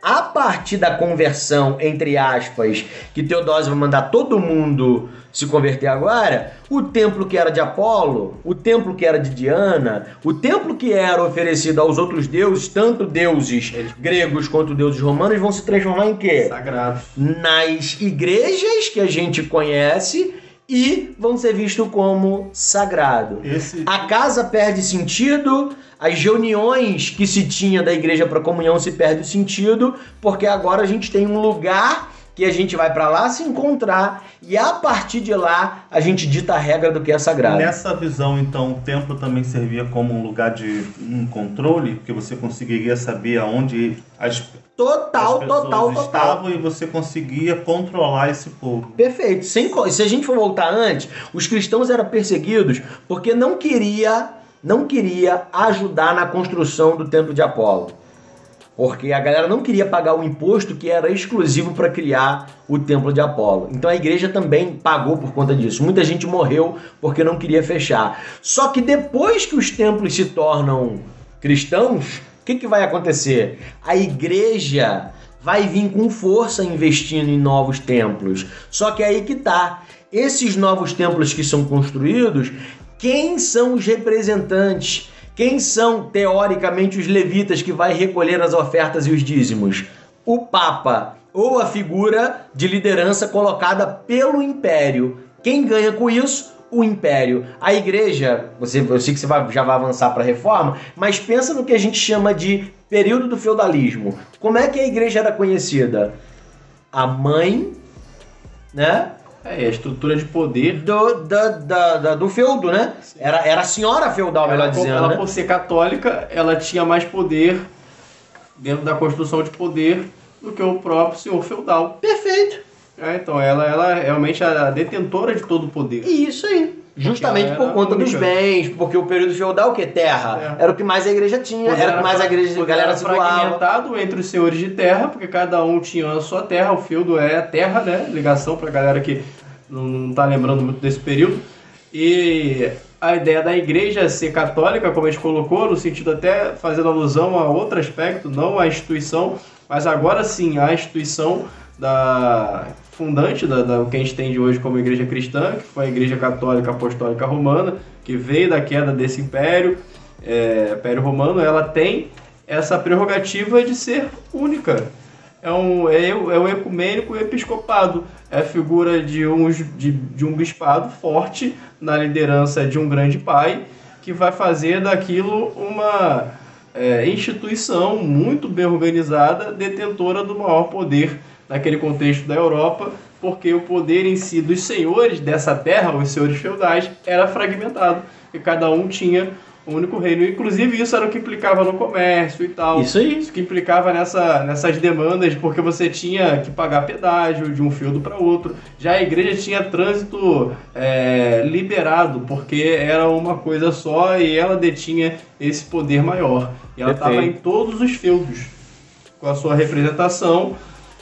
A partir da conversão, entre aspas, que Teodósio vai mandar todo mundo se converter agora, o templo que era de Apolo, o templo que era de Diana, o templo que era oferecido aos outros deuses, tanto deuses gregos quanto deuses romanos, vão se transformar em quê? Sagrado. nas igrejas que a gente conhece e vão ser vistos como sagrado. Esse, A casa perde sentido, as reuniões que se tinha da igreja para comunhão se perde o sentido, porque agora a gente tem um lugar que a gente vai para lá se encontrar e a partir de lá a gente dita a regra do que é sagrado. Nessa visão, então, o templo também servia como um lugar de um controle, porque você conseguiria saber aonde as, Total, as pessoas total, total. estavam e você conseguia controlar esse povo. Perfeito. Sem, se a gente for voltar antes, os cristãos eram perseguidos porque não queria, não queria ajudar na construção do templo de Apolo. Porque a galera não queria pagar o imposto que era exclusivo para criar o templo de Apolo. Então a igreja também pagou por conta disso. Muita gente morreu porque não queria fechar. Só que depois que os templos se tornam cristãos, o que, que vai acontecer? A igreja vai vir com força investindo em novos templos. Só que aí que tá. Esses novos templos que são construídos, quem são os representantes? Quem são, teoricamente, os levitas que vai recolher as ofertas e os dízimos? O Papa, ou a figura de liderança colocada pelo Império. Quem ganha com isso? O Império. A igreja, você, eu sei que você vai- já vai avançar para a reforma, mas pensa no que a gente chama de período do feudalismo. Como é que a igreja era conhecida? A mãe, né? É, a estrutura de poder. Do, da, da- da- do feudo, né? Era, era a senhora feudal, melhor ela, dizendo, ela, né? por ser católica, ela tinha mais poder dentro da construção de poder do que o próprio senhor feudal. Perfeito. É, então ela, ela é realmente a detentora de todo o poder. Isso aí. Justamente por era conta dos bens, porque o período feudal, o que? Terra. É. Era o que mais a igreja tinha, Poder era o que mais a igreja, a galera era se doava. entre os senhores de terra, porque cada um tinha a sua terra, o feudo é a terra, né? Ligação pra galera que não, não tá lembrando muito desse período. E a ideia da igreja ser católica, como a gente colocou, no sentido até fazendo alusão a outro aspecto, não a instituição, mas agora sim a instituição da fundante da, da que a gente tem de hoje como igreja cristã, que foi a igreja católica apostólica romana, que veio da queda desse império, é, império romano, ela tem essa prerrogativa de ser única. É um, é, é o ecumênico e o episcopado. É a figura de um, de, de um bispado forte na liderança de um grande pai que vai fazer daquilo uma é, instituição muito bem organizada, detentora do maior poder naquele contexto da Europa, porque o poder em si dos senhores dessa terra, os senhores feudais, era fragmentado e cada um tinha um único reino. Inclusive isso era o que implicava no comércio e tal. Isso aí. Isso que implicava nessa, nessas demandas, porque você tinha que pagar pedágio de um feudo para outro. Já a igreja tinha trânsito é, liberado, porque era uma coisa só e ela detinha esse poder maior. E ela estava em todos os feudos, com a sua representação,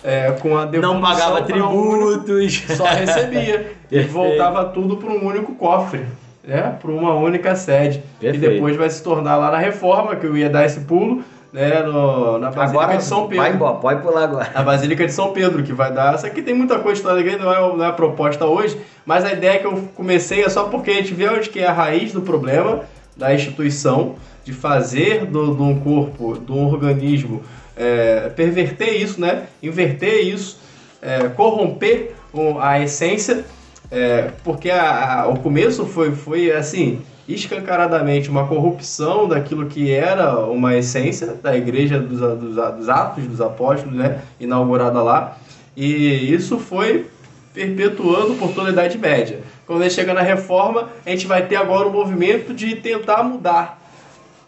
é, com a Não pagava um único- tributos. só recebia. e voltava tudo para um único cofre, né? Para uma única sede. Perfeito. E depois vai se tornar lá na reforma, que eu ia dar esse pulo, né? No, na Basílica Agora de São Pedro. vai embora, pode pular agora. A Basílica de São Pedro, que vai dar. Essa aqui tem muita coisa da igreja, não é, não é a proposta hoje, mas a ideia que eu comecei é só porque a gente vê onde que é a raiz do problema da instituição, de fazer do, de um corpo, de um organismo, é, perverter isso, né? Inverter isso, é, corromper a essência, é, porque a- a- o começo foi, foi assim. Escancaradamente uma corrupção daquilo que era uma essência da igreja dos, dos, dos Atos dos Apóstolos, né? inaugurada lá, e isso foi perpetuando por toda a Idade Média. Quando gente chega na reforma, a gente vai ter agora o movimento de tentar mudar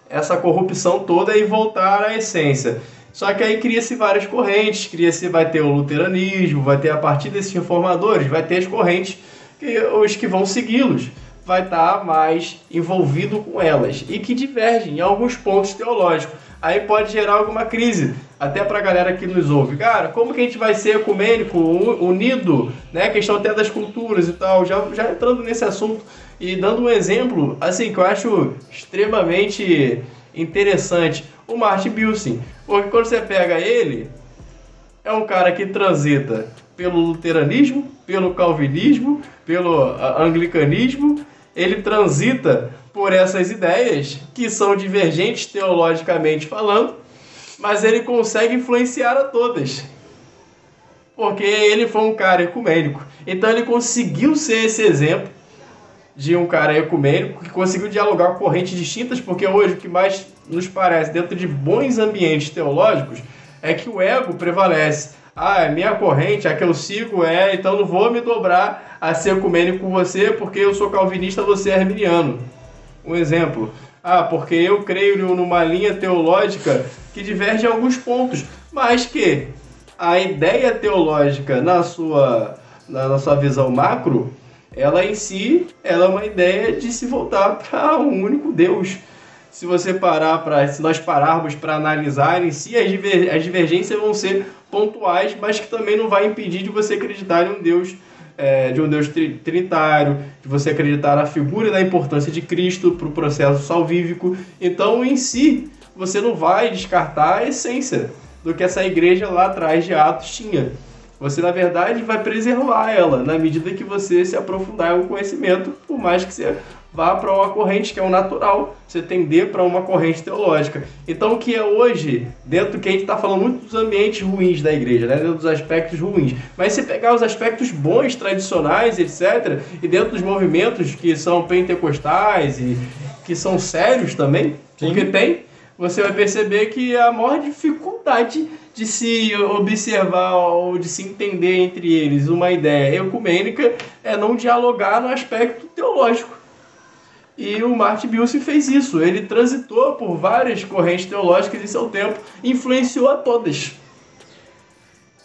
essa corrupção toda e voltar à essência. Só que aí cria-se várias correntes, cria-se, vai ter o luteranismo, vai ter a partir desses reformadores, vai ter as correntes que os que vão segui-los vai estar mais envolvido com elas e que divergem em alguns pontos teológicos. Aí pode gerar alguma crise, até para a galera que nos ouve. Cara, como que a gente vai ser ecumênico, unido, né? Questão até das culturas e tal. Já, já entrando nesse assunto e dando um exemplo, assim, que eu acho extremamente interessante. O Martin Bilson. Porque quando você pega ele, é um cara que transita pelo luteranismo, pelo calvinismo, pelo ah, anglicanismo. Ele transita por essas ideias que são divergentes teologicamente falando, mas ele consegue influenciar a todas. Porque ele foi um cara ecumênico. Então ele conseguiu ser esse exemplo de um cara ecumênico que conseguiu dialogar com correntes distintas, porque hoje o que mais nos parece dentro de bons ambientes teológicos é que o ego prevalece. Ah, é minha corrente, a que eu sigo é, então não vou me dobrar a ser ecumênico com você porque eu sou calvinista, você é arminiano. Um exemplo. Ah, porque eu creio numa linha teológica que diverge em alguns pontos, mas que a ideia teológica na sua, na, na sua visão macro, ela em si, ela é uma ideia de se voltar para um único Deus. Se você parar para, se nós pararmos para analisar em si, as, diver, as divergências vão ser pontuais, mas que também não vai impedir de você acreditar em um Deus é, de um Deus tri- trinitário, de você acreditar na figura e na importância de Cristo para o processo salvífico. Então, em si, você não vai descartar a essência do que essa igreja lá atrás de Atos tinha. Você, na verdade, vai preservar ela na medida que você se aprofundar em um conhecimento, por mais que você vá para uma corrente que é o natural, você tender para uma corrente teológica. Então, o que é hoje, dentro que a gente está falando muito dos ambientes ruins da igreja, né? dentro dos aspectos ruins, mas se pegar os aspectos bons, tradicionais, etc., e dentro dos movimentos que são pentecostais e que são sérios também, porque tem, você vai perceber que a maior dificuldade de se observar ou de se entender entre eles uma ideia ecumênica é não dialogar no aspecto teológico. E o Martin Bilson fez isso. Ele transitou por várias correntes teológicas em seu tempo, influenciou a todas.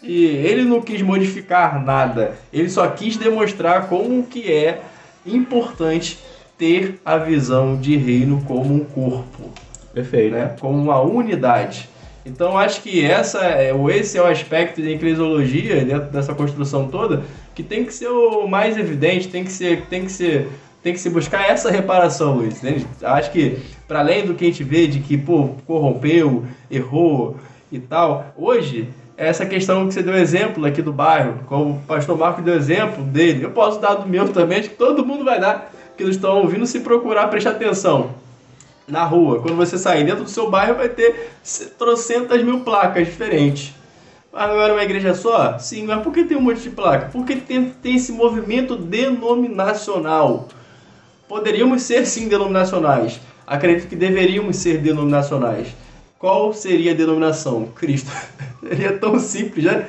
E ele não quis modificar nada. Ele só quis demonstrar como que é importante ter a visão de reino como um corpo, Perfeito. né? como uma unidade. Então acho que essa é, esse é o aspecto de eclesiologia dentro dessa construção toda que tem que ser o mais evidente, tem que ser, tem que ser, tem que se buscar essa reparação, Luiz. entende? Acho que para além do que a gente vê de que pô corrompeu, errou e tal, hoje essa questão que você deu exemplo aqui do bairro, como o pastor Marco deu exemplo dele, eu posso dar do meu também, acho que todo mundo vai dar, que eles estão ouvindo se procurar prestar atenção na rua. Quando você sair dentro do seu bairro, vai ter trocentas mil placas diferentes. Ah, não era uma igreja só? Sim, mas por que tem um monte de placa? Porque tem, tem esse movimento denominacional. Poderíamos ser sim denominacionais. Acredito que deveríamos ser denominacionais. Qual seria a denominação? Cristo. Seria tão simples, né?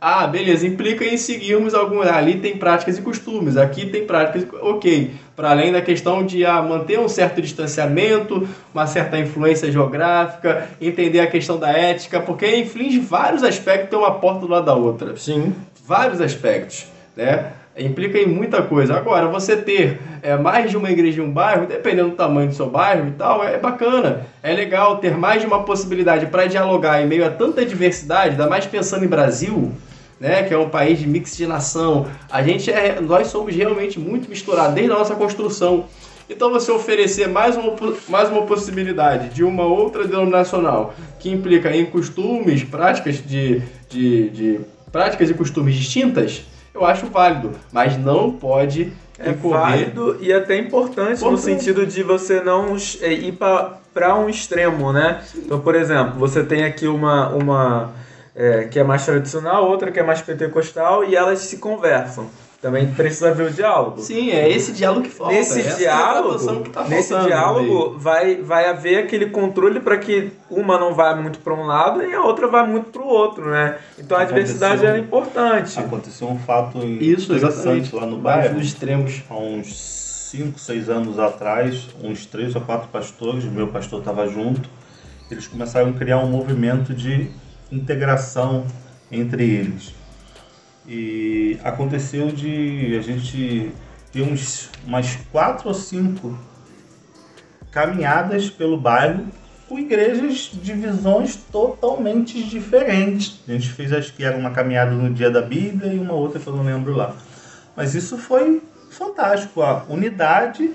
Ah, beleza, implica em seguirmos algum. Ali tem práticas e costumes, aqui tem práticas. Ok. Para além da questão de ah, manter um certo distanciamento, uma certa influência geográfica, entender a questão da ética, porque inflige vários aspectos, tem uma porta do lado da outra. Sim. Vários aspectos, né? Implica em muita coisa. Agora, você ter é, mais de uma igreja em um bairro, dependendo do tamanho do seu bairro e tal, é bacana. É legal ter mais de uma possibilidade para dialogar em meio a tanta diversidade, ainda mais pensando em Brasil, né, que é um país de mixigenação. A gente é, nós somos realmente muito misturados desde a nossa construção. Então você oferecer mais uma, mais uma possibilidade de uma outra denominacional que implica em costumes, práticas de, de, de práticas e costumes distintas, eu acho válido, mas não pode É incorrer- válido e até importante no sentido de você não é, ir para um extremo, né? Então, por exemplo, você tem aqui uma, uma é, que é mais tradicional, outra que é mais pentecostal e elas se conversam. Também precisa haver o diálogo. Sim, é esse diálogo que falta. Nesse essa diálogo, retratação que tá nesse diálogo vai, vai haver aquele controle para que uma não vá muito para um lado e a outra vá muito para o outro, né? Então a Aconteceu- diversidade é importante. Aconteceu um fato Isso, interessante exatamente. lá no bairro. dos extremos. Há uns 5, 6 anos atrás, uns três ou quatro pastores, o meu pastor estava junto, eles começaram a criar um movimento de integração entre eles. E aconteceu de a gente ter uns, umas quatro ou cinco caminhadas pelo bairro com igrejas de visões totalmente diferentes. A gente fez, acho que era uma caminhada no dia da Bíblia e uma outra que eu não lembro lá. Mas isso foi fantástico, a unidade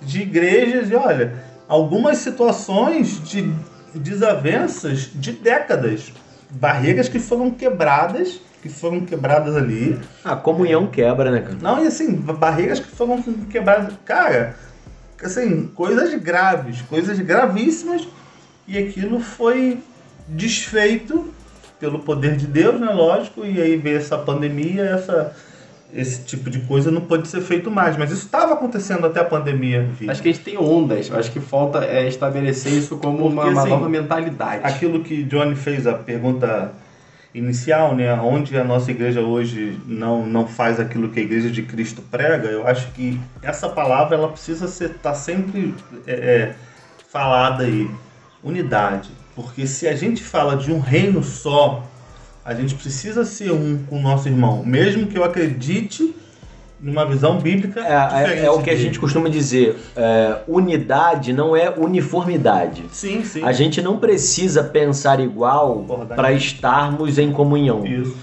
de igrejas e olha, algumas situações de desavenças de décadas, barreiras que foram quebradas, que foram quebradas ali. A comunhão quebra, né, cara? Não, e assim, barreiras que foram quebradas, cara, assim, coisas graves, coisas gravíssimas, e aquilo foi desfeito pelo poder de Deus, né, lógico, e aí veio essa pandemia, essa esse tipo de coisa não pode ser feito mais, mas isso estava acontecendo até a pandemia. Acho que a gente tem ondas. Acho que falta é, estabelecer isso como uma, Porque, uma assim, nova mentalidade. Aquilo que Johnny fez a pergunta inicial, né, onde a nossa igreja hoje não, não faz aquilo que a igreja de Cristo prega, eu acho que essa palavra ela precisa ser tá sempre é, é, falada aí, unidade, porque se a gente fala de um reino só, a gente precisa ser um com o nosso irmão, mesmo que eu acredite numa visão bíblica É, é- é o que a dele. gente costuma dizer. é, unidade não é uniformidade. Sim, sim. A gente não precisa pensar igual para estarmos em comunhão. Isso.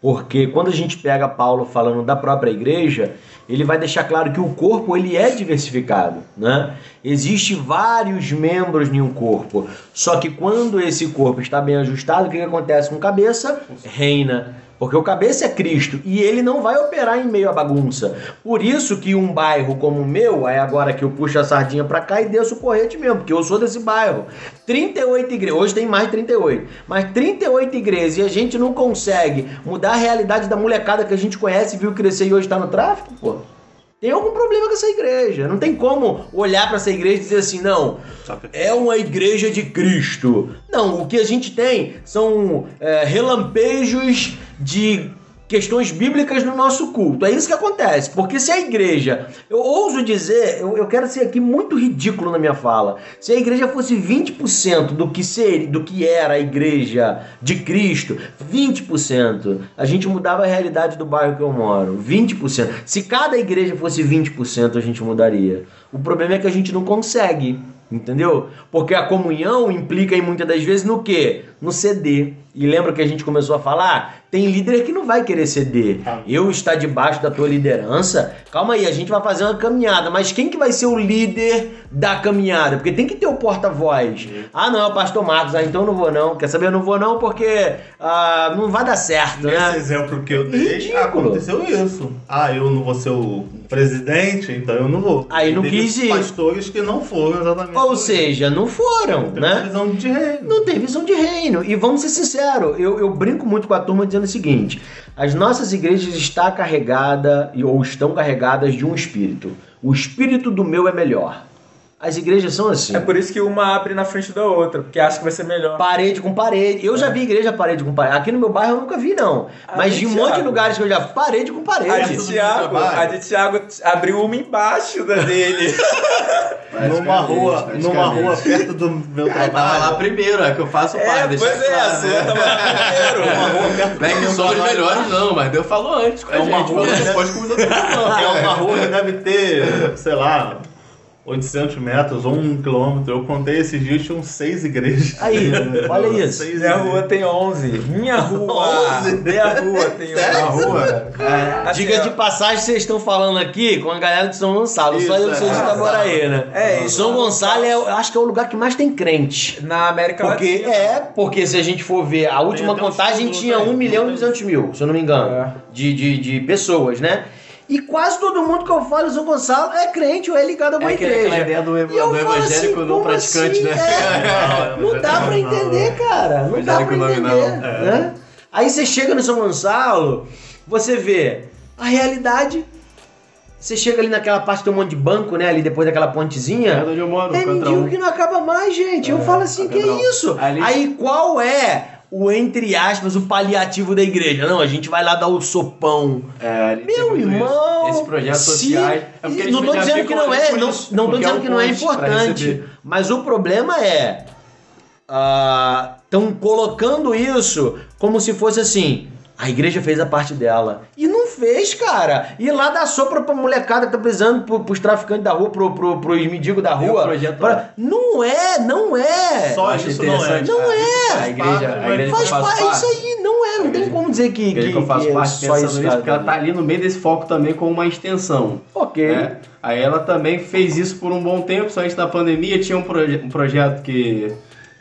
Porque quando a gente pega Paulo falando da própria igreja, ele vai deixar claro que o corpo ele é diversificado, né? Existe vários membros em um corpo. Só que quando esse corpo está bem ajustado, o que, que acontece com a cabeça? Reina. Porque o cabeça é Cristo e ele não vai operar em meio à bagunça. Por isso que um bairro como o meu, aí agora que eu puxo a sardinha pra cá e desço o correte mesmo, porque eu sou desse bairro. 38 igrejas, hoje tem mais de 38, mas 38 igrejas e a gente não consegue mudar a realidade da molecada que a gente conhece, viu crescer e hoje tá no tráfico, pô. Tem algum problema com essa igreja. Não tem como olhar pra essa igreja e dizer assim, não, é uma igreja de Cristo. Não, o que a gente tem são é, relampejos de questões bíblicas no nosso culto. É isso que acontece. Porque se a igreja, eu ouso dizer, eu, eu quero ser aqui muito ridículo na minha fala. Se a igreja fosse 20% do que ser, do que era a igreja de Cristo, 20%, a gente mudava a realidade do bairro que eu moro. 20%. Se cada igreja fosse 20%, a gente mudaria. O problema é que a gente não consegue. Entendeu? Porque a comunhão implica em muitas das vezes no quê? No CD. E lembra que a gente começou a falar? Tem líder que não vai querer ceder. Eu estar debaixo da tua liderança. Calma aí, a gente vai fazer uma caminhada, mas quem que vai ser o líder da caminhada? Porque tem que ter o porta-voz. Ah, não, é o pastor Marcos. Ah, então eu não vou não. Quer saber? Eu não vou não porque ah, não vai dar certo, Nesse né? exemplo que eu dei, Ridículo. aconteceu isso. Ah, eu não vou ser o presidente, então eu não vou. Aí não Teve quis ir. pastores que não foram exatamente. Ou seja, não foram, Tem né? uma visão de reino. Não tem visão de reino. E vamos ser sinceros, eu, eu brinco muito com a turma dizendo o seguinte: as nossas igrejas estão carregadas ou estão carregadas de um espírito. O espírito do meu é melhor. As igrejas são assim. É por isso que uma abre na frente da outra, porque acha que vai ser melhor. Parede com parede. Eu já vi igreja parede com parede. Aqui no meu bairro eu nunca vi, não. Ah, Mas de um monte de lugares que eu já vi, parede com A parede. de Thiago, a de Thiago abriu uma embaixo da dele. Numa rua, Praticamente, numa rua praticamente. perto do meu Aí tava lá trabalho. primeiro, é que eu faço é, parte. pois é, a claro, sua né? tava primeiro. Não é que somos melhores, não, mas Deus falou antes a É uma gente. rua, falou, né? não pode não. É uma rua que deve ter, sei lá, 800 metros ou um quilômetro. Eu contei esses dias, tinham seis igrejas. Aí, olha isso. Seis Minha igrejas. rua tem 11. Minha rua. Minha rua tem 11. Sério? rua? Assim, Diga ó, de passagem, vocês estão falando aqui com a galera de São Gonçalo. Só eu Isso, sou de é. Itaboraí, né? É, isso. São Gonçalo, é, acho que é o lugar que mais tem crente. Na América Porque Latina. é, porque se a gente for ver, a última um contagem tinha aí, 1 milhão e tem. 200 mil, se eu não me engano, É. de, de, de pessoas, né? E quase todo mundo que eu falo São Gonçalo é crente ou é ligado a uma É aquela igreja. ideia do, E eu do falo evangélico assim, não praticante, assim? né? É, não dá pra entender, cara. Não dá pra entender. Né? Aí você chega no São Gonçalo, você vê a realidade. Você chega ali naquela parte um monte de banco, né? Ali depois daquela pontezinha. É onde eu moro, É mendigo um. que não acaba mais, gente. eu É, falo assim, que Catedral. isso? Ali- Aí qual é o, entre aspas, o paliativo da igreja? Não, a gente vai lá dar o sopão. É, Meu irmão! Esses projetos se- sociais. É não tô já dizendo que não é, não, não tô dizendo é um que não é importante. Mas o problema é. Estão colocando isso como se fosse assim. A igreja fez a parte dela. E não fez, cara. E lá dá sopra pra molecada que tá precisando, pro, pros traficantes da rua, pro, pro, pros mendigos da rua. Pra-. Não é, não é. Só Acho isso não é. Não é. A igreja, a igreja que eu Faz faço parte, isso aí, não é. Não tem como dizer que, A igreja que, que eu faço que é parte só pensando isso, nisso, porque ela tá ali no meio desse foco também com uma extensão. Ok. né? Aí ela também fez isso por um bom tempo, só antes da pandemia tinha um, proje- um projeto que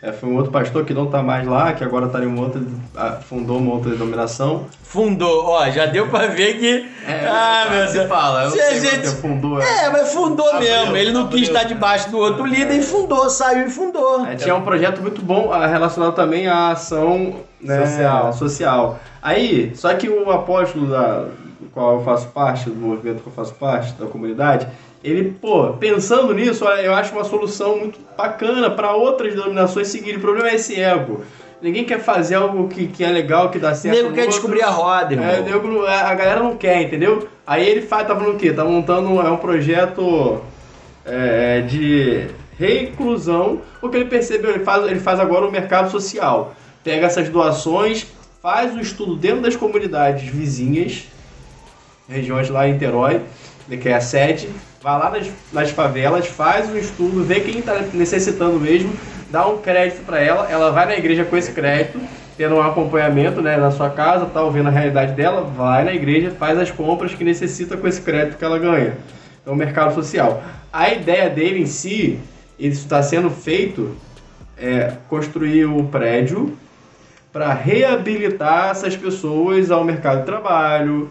é, foi um outro pastor que não tá mais lá, que agora tá em uma outra, ah, fundou uma outra denominação. Fundou, ó, já deu pra ver que. ah, meu se Deus. fala, eu Se a gente- fundou. É, mas fundou Abriu, mesmo. Ele não quis abriu. estar debaixo do outro líder e fundou, saiu e fundou. É, tinha um projeto muito bom ah, relacionado também à ação né, Social. social. Aí, só que o apóstolo da, do qual eu faço parte, do movimento que eu faço parte, da comunidade, ele, pô, pensando nisso, eu acho uma solução muito bacana para outras denominações seguirem. O problema é esse ego. Ninguém quer fazer algo que, que é legal, que dá O certo. nego quer outro. descobrir a roda, irmão. É, nego não- a galera não quer, entendeu? Aí ele faz, tá falando o quê? Tá montando um, é um projeto é, de reinclusão, porque ele percebeu, ele faz, ele faz agora o mercado social. Pega essas doações, faz um estudo dentro das comunidades vizinhas, regiões lá em Niterói, que é a sede, vai lá nas, nas favelas, faz um estudo, vê quem está necessitando mesmo, dá um crédito para ela, ela vai na igreja com esse crédito, tendo um acompanhamento né, na sua casa, tá ouvindo a realidade dela, vai na igreja, faz as compras que necessita com esse crédito que ela ganha. É o mercado social. A ideia dele em si, isso está sendo feito, é construir o prédio para reabilitar essas pessoas ao mercado de trabalho,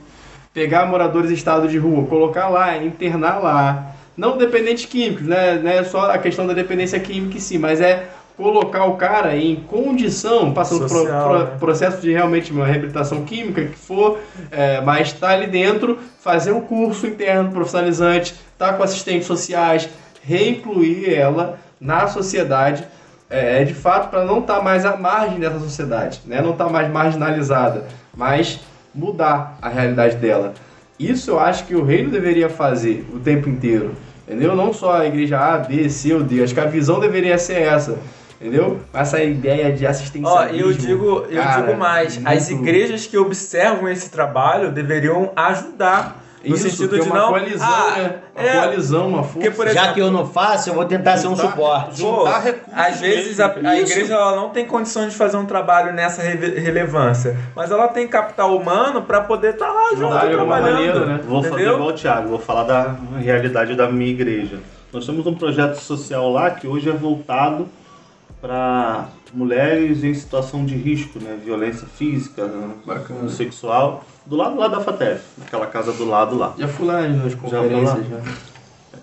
pegar moradores em estado de rua, colocar lá, internar lá. Não dependentes químicos, né? Não é só a questão da dependência química em si, mas é colocar o cara em condição, passando por pro- né? processo de realmente uma reabilitação química que for, é, mas está ali dentro, fazer um curso interno profissionalizante, estar com assistentes sociais, reincluir ela na sociedade, é, de fato para não estar mais à margem dessa sociedade, né? não estar mais marginalizada, mas mudar a realidade dela. Isso eu acho que o reino deveria fazer o tempo inteiro. Entendeu? Não só a igreja A, B, C ou D. Acho que a visão deveria ser essa. Entendeu? Essa ideia de Ó, assistencialismo. eu digo, eu cara, digo mais, as muito- igrejas que observam esse trabalho deveriam ajudar. No Isso, sentido de uma não. coalizão, ah, né? Uma é, coalizão, uma força. Porque, por Já exemplo, que eu não faço, eu vou tentar ser um Juntar- suporte. Pô, juntar às vezes a, a igreja ela não tem condições de fazer um trabalho nessa reve- relevância, mas ela tem capital humano para poder estar lá junto trabalhando. maneira, né? Vou fazer Entendeu? igual o Thiago, vou falar da realidade da minha igreja. Nós temos um projeto social lá que hoje é voltado para mulheres em situação de risco, né? Violência física, né? Sexual, do lado lá da FATEF, naquela casa do lado lá. Já fui lá nas conferências. Já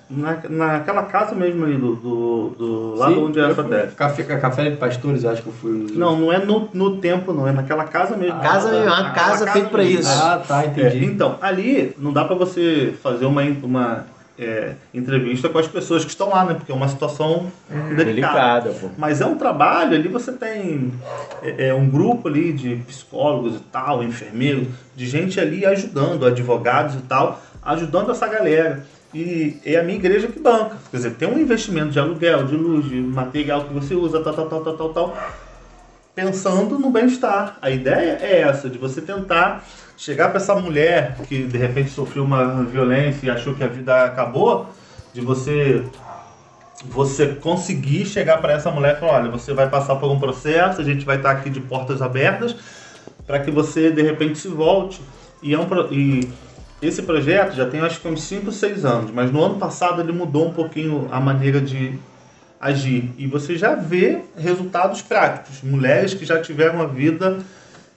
Na, naquela casa mesmo aí, do, do, do lado Sim, onde é a. FATEF. Café, café de pastores, acho que eu fui. Não, não é no, no tempo, não, é naquela casa mesmo. Casa mesmo, é uma Aquela casa feita pra isso. Ah, tá, É, entendi. então, ali não dá pra você fazer uma, uma é, entrevista com as pessoas que estão lá, né? Porque é uma situação delicada. Delicada, pô. Mas é um trabalho, ali você tem é, é, um grupo ali de psicólogos e tal, enfermeiros, de gente ali ajudando, advogados e tal, ajudando essa galera. E é a minha igreja que banca. Quer dizer, tem um investimento de aluguel, de luz, de material que você usa, tal, tal, tal, tal, tal, tal pensando no bem-estar. A ideia é essa, de você tentar chegar para essa mulher que de repente sofreu uma violência e achou que a vida acabou, de você você conseguir chegar para essa mulher e falar, olha, você vai passar por um processo, a gente vai estar aqui de portas abertas para que você de repente se volte. E, é um, e esse projeto já tem acho que uns 5, 6 anos, mas no ano passado ele mudou um pouquinho a maneira de agir. E você já vê resultados práticos. Mulheres que já tiveram a vida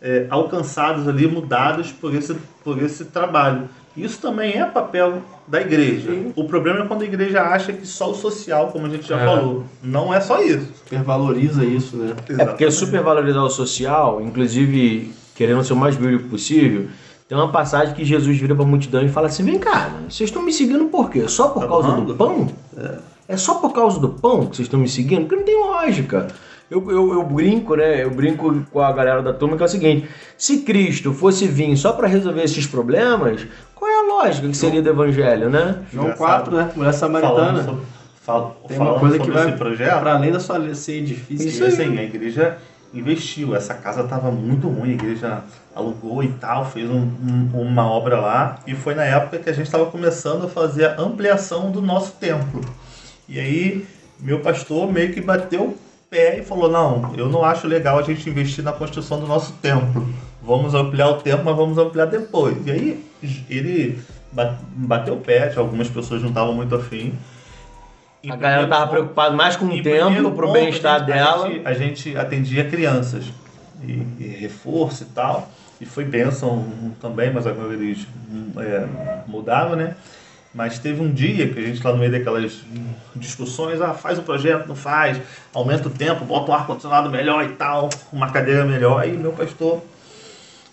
é, alcançadas ali, mudadas por esse, por esse trabalho. Isso também é papel da igreja. Sim. O problema é quando a igreja acha que só o social, como a gente já É. falou, não é só isso. Supervaloriza isso, né? É porque supervalorizar o social, inclusive querendo ser o mais bíblico possível, tem uma passagem que Jesus vira pra multidão e fala assim: vem cá, vocês estão me seguindo por quê? Só por Tá causa do pão? É só por causa do pão que vocês estão me seguindo? Porque não tem lógica. Eu, eu, eu brinco, né? Eu brinco com a galera da turma que é o seguinte: se Cristo fosse vir só pra resolver esses problemas, qual é a lógica que seria do evangelho, né? João Engraçado. 4, né? Mulher Falando samaritana. sobre, fal- Tem uma coisa que vai esse projeto, para além da sua ser difícil. Isso assim, a igreja investiu. Essa casa estava muito ruim, a igreja alugou e tal, fez um- um- uma obra lá. E foi na época que a gente estava começando a fazer a ampliação do nosso templo. E aí, meu pastor meio que bateu pé e falou: Não, eu não acho legal a gente investir na construção do nosso templo. Vamos ampliar o templo, mas vamos ampliar depois. E aí, ele ba- bateu o pé, algumas pessoas não estavam muito afim. A galera tava preocupada mais com o Em tempo, pro ponto, bem-estar dela. A gente, a gente atendia crianças e, e reforço e tal. E foi bênção também, mas agora eles é, mudaram, né? Mas teve um dia que a gente lá no meio daquelas discussões, ah, faz o projeto, não faz, aumenta o tempo, bota um ar-condicionado melhor e tal, uma cadeira melhor. E meu pastor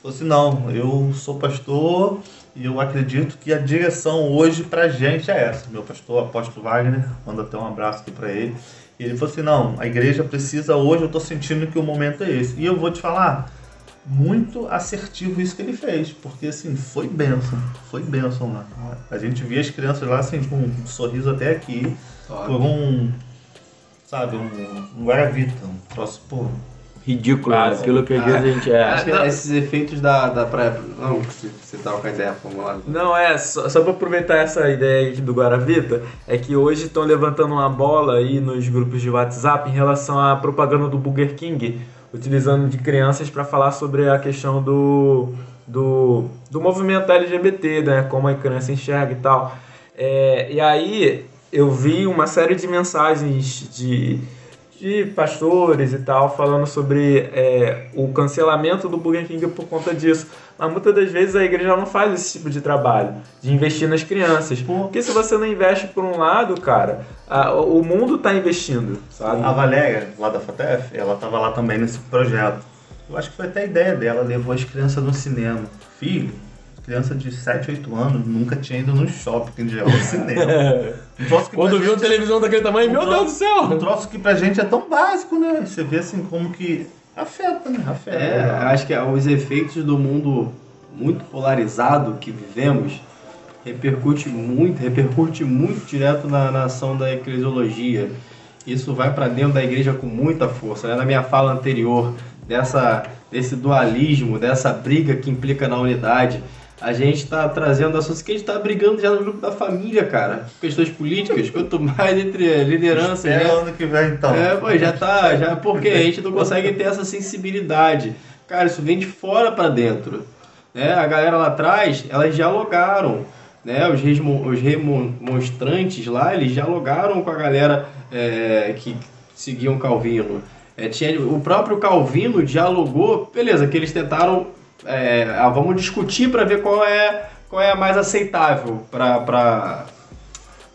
falou assim, não, eu sou pastor e eu acredito que a direção hoje pra gente é essa. Meu pastor, apóstolo Wagner, manda até um abraço aqui pra ele. E ele falou assim, não, a igreja precisa hoje, eu tô sentindo que o momento é esse. E eu vou te falar, muito assertivo isso que ele fez, porque assim, foi bênção, foi bênção lá. A gente via as crianças lá assim, com um sorriso até aqui, por um, sabe, um, um guaravita, um troço, pô, Ridículo, Ah, aquilo que às vezes a gente é. Acho que esses efeitos da, da praia. Não, você, tava com a ideia, lá. Não, é, só, só pra aproveitar essa ideia aí do Guaravita, é que hoje estão levantando uma bola aí nos grupos de WhatsApp em relação à propaganda do Burger King, utilizando de crianças para falar sobre a questão do, do, do movimento LGBT, né, como a criança enxerga e tal. É, e aí eu vi uma série de mensagens de, de pastores e tal falando sobre é, o cancelamento do Burger King por conta disso. Mas muitas das vezes a igreja não faz esse tipo de trabalho, de investir nas crianças. Porque se você não investe por um lado, cara, a- o mundo está investindo, sabe? A Valéria, lá da FATEF, ela estava lá também nesse projeto. Eu acho que foi até a ideia dela, levou as crianças no cinema. Filho, criança de 7, 8 anos, nunca tinha ido no shopping, já é o cinema. Troço Quando viu a gente- televisão daquele tamanho, meu Um Deus do céu! Um troço que pra gente é tão básico, né? Você vê assim como que afeta, né? Afeta. É, acho que os efeitos do mundo muito polarizado que vivemos repercute muito, repercute muito direto na, na ação da eclesiologia. Isso vai para dentro da igreja com muita força. Né? Na minha fala anterior, dessa, desse dualismo, dessa briga que implica na unidade, a gente está trazendo assuntos que a gente está brigando já no grupo da família, cara. Questões políticas, quanto mais entre lideranças. Espera né? ano que vem então. É, pô, já tá, já porque a gente não consegue ter essa sensibilidade. Cara, isso vem de fora para dentro. Né? A galera lá atrás, elas dialogaram. Né? Os, resmo, os remonstrantes lá, eles dialogaram com a galera é, que seguiam Calvino. É, tinha, o próprio Calvino dialogou, beleza, que eles tentaram é, ah, vamos discutir para ver qual é, qual é a mais aceitável para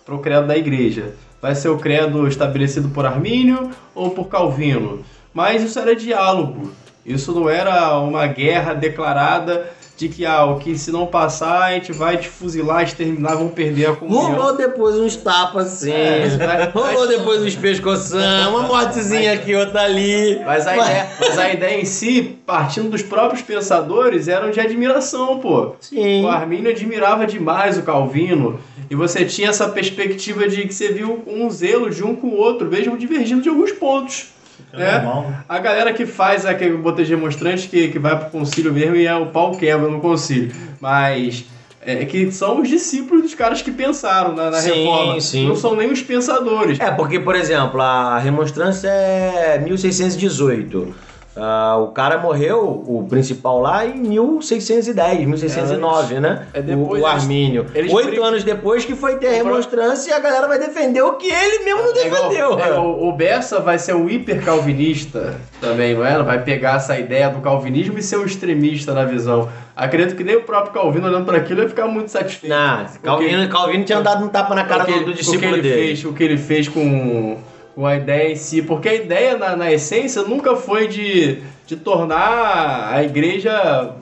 o credo da igreja. Vai ser o credo estabelecido por Armínio ou por Calvino? Mas isso era diálogo. Isso não era uma guerra declarada de que ah, o que se não passar a gente vai te fuzilar, exterminar, vão perder a comunhão. Rolou depois uns tapas assim. É, Rolou depois uns pescoção, uma mortezinha aqui, outra ali. Mas a, ideia, mas a ideia em si, partindo dos próprios pensadores, eram de admiração, pô. Sim. O Arminio admirava demais o Calvino. E você tinha essa perspectiva de que você viu um zelo de um com o outro, mesmo divergindo de alguns pontos. É É. A galera que faz aquele botei de demonstrante que, que vai pro concílio mesmo e é o pau quebra no concílio. Mas é que são os discípulos dos caras que pensaram na, na Sim, reforma. sim. Não são nem os pensadores. É, porque, por exemplo, a remonstrância é 1618. Ah, o cara morreu, o principal lá, em 1610, 1609, né? é depois o, o Armínio. Oito anos depois que foi ter a O remonstrância e a galera vai defender o que ele mesmo não É defendeu. é, o, o Bessa vai ser um hipercalvinista também, não é? Vai pegar essa ideia do calvinismo e ser um extremista na visão. Acredito que nem o próprio Calvino olhando para aquilo ia ficar muito satisfeito. Não, Calvino, Calvino tinha dado um tapa na cara o que, do, do o que discípulo ele dele. fez, o que ele fez com, com a ideia em si, porque a ideia na, na essência nunca foi de, de tornar a igreja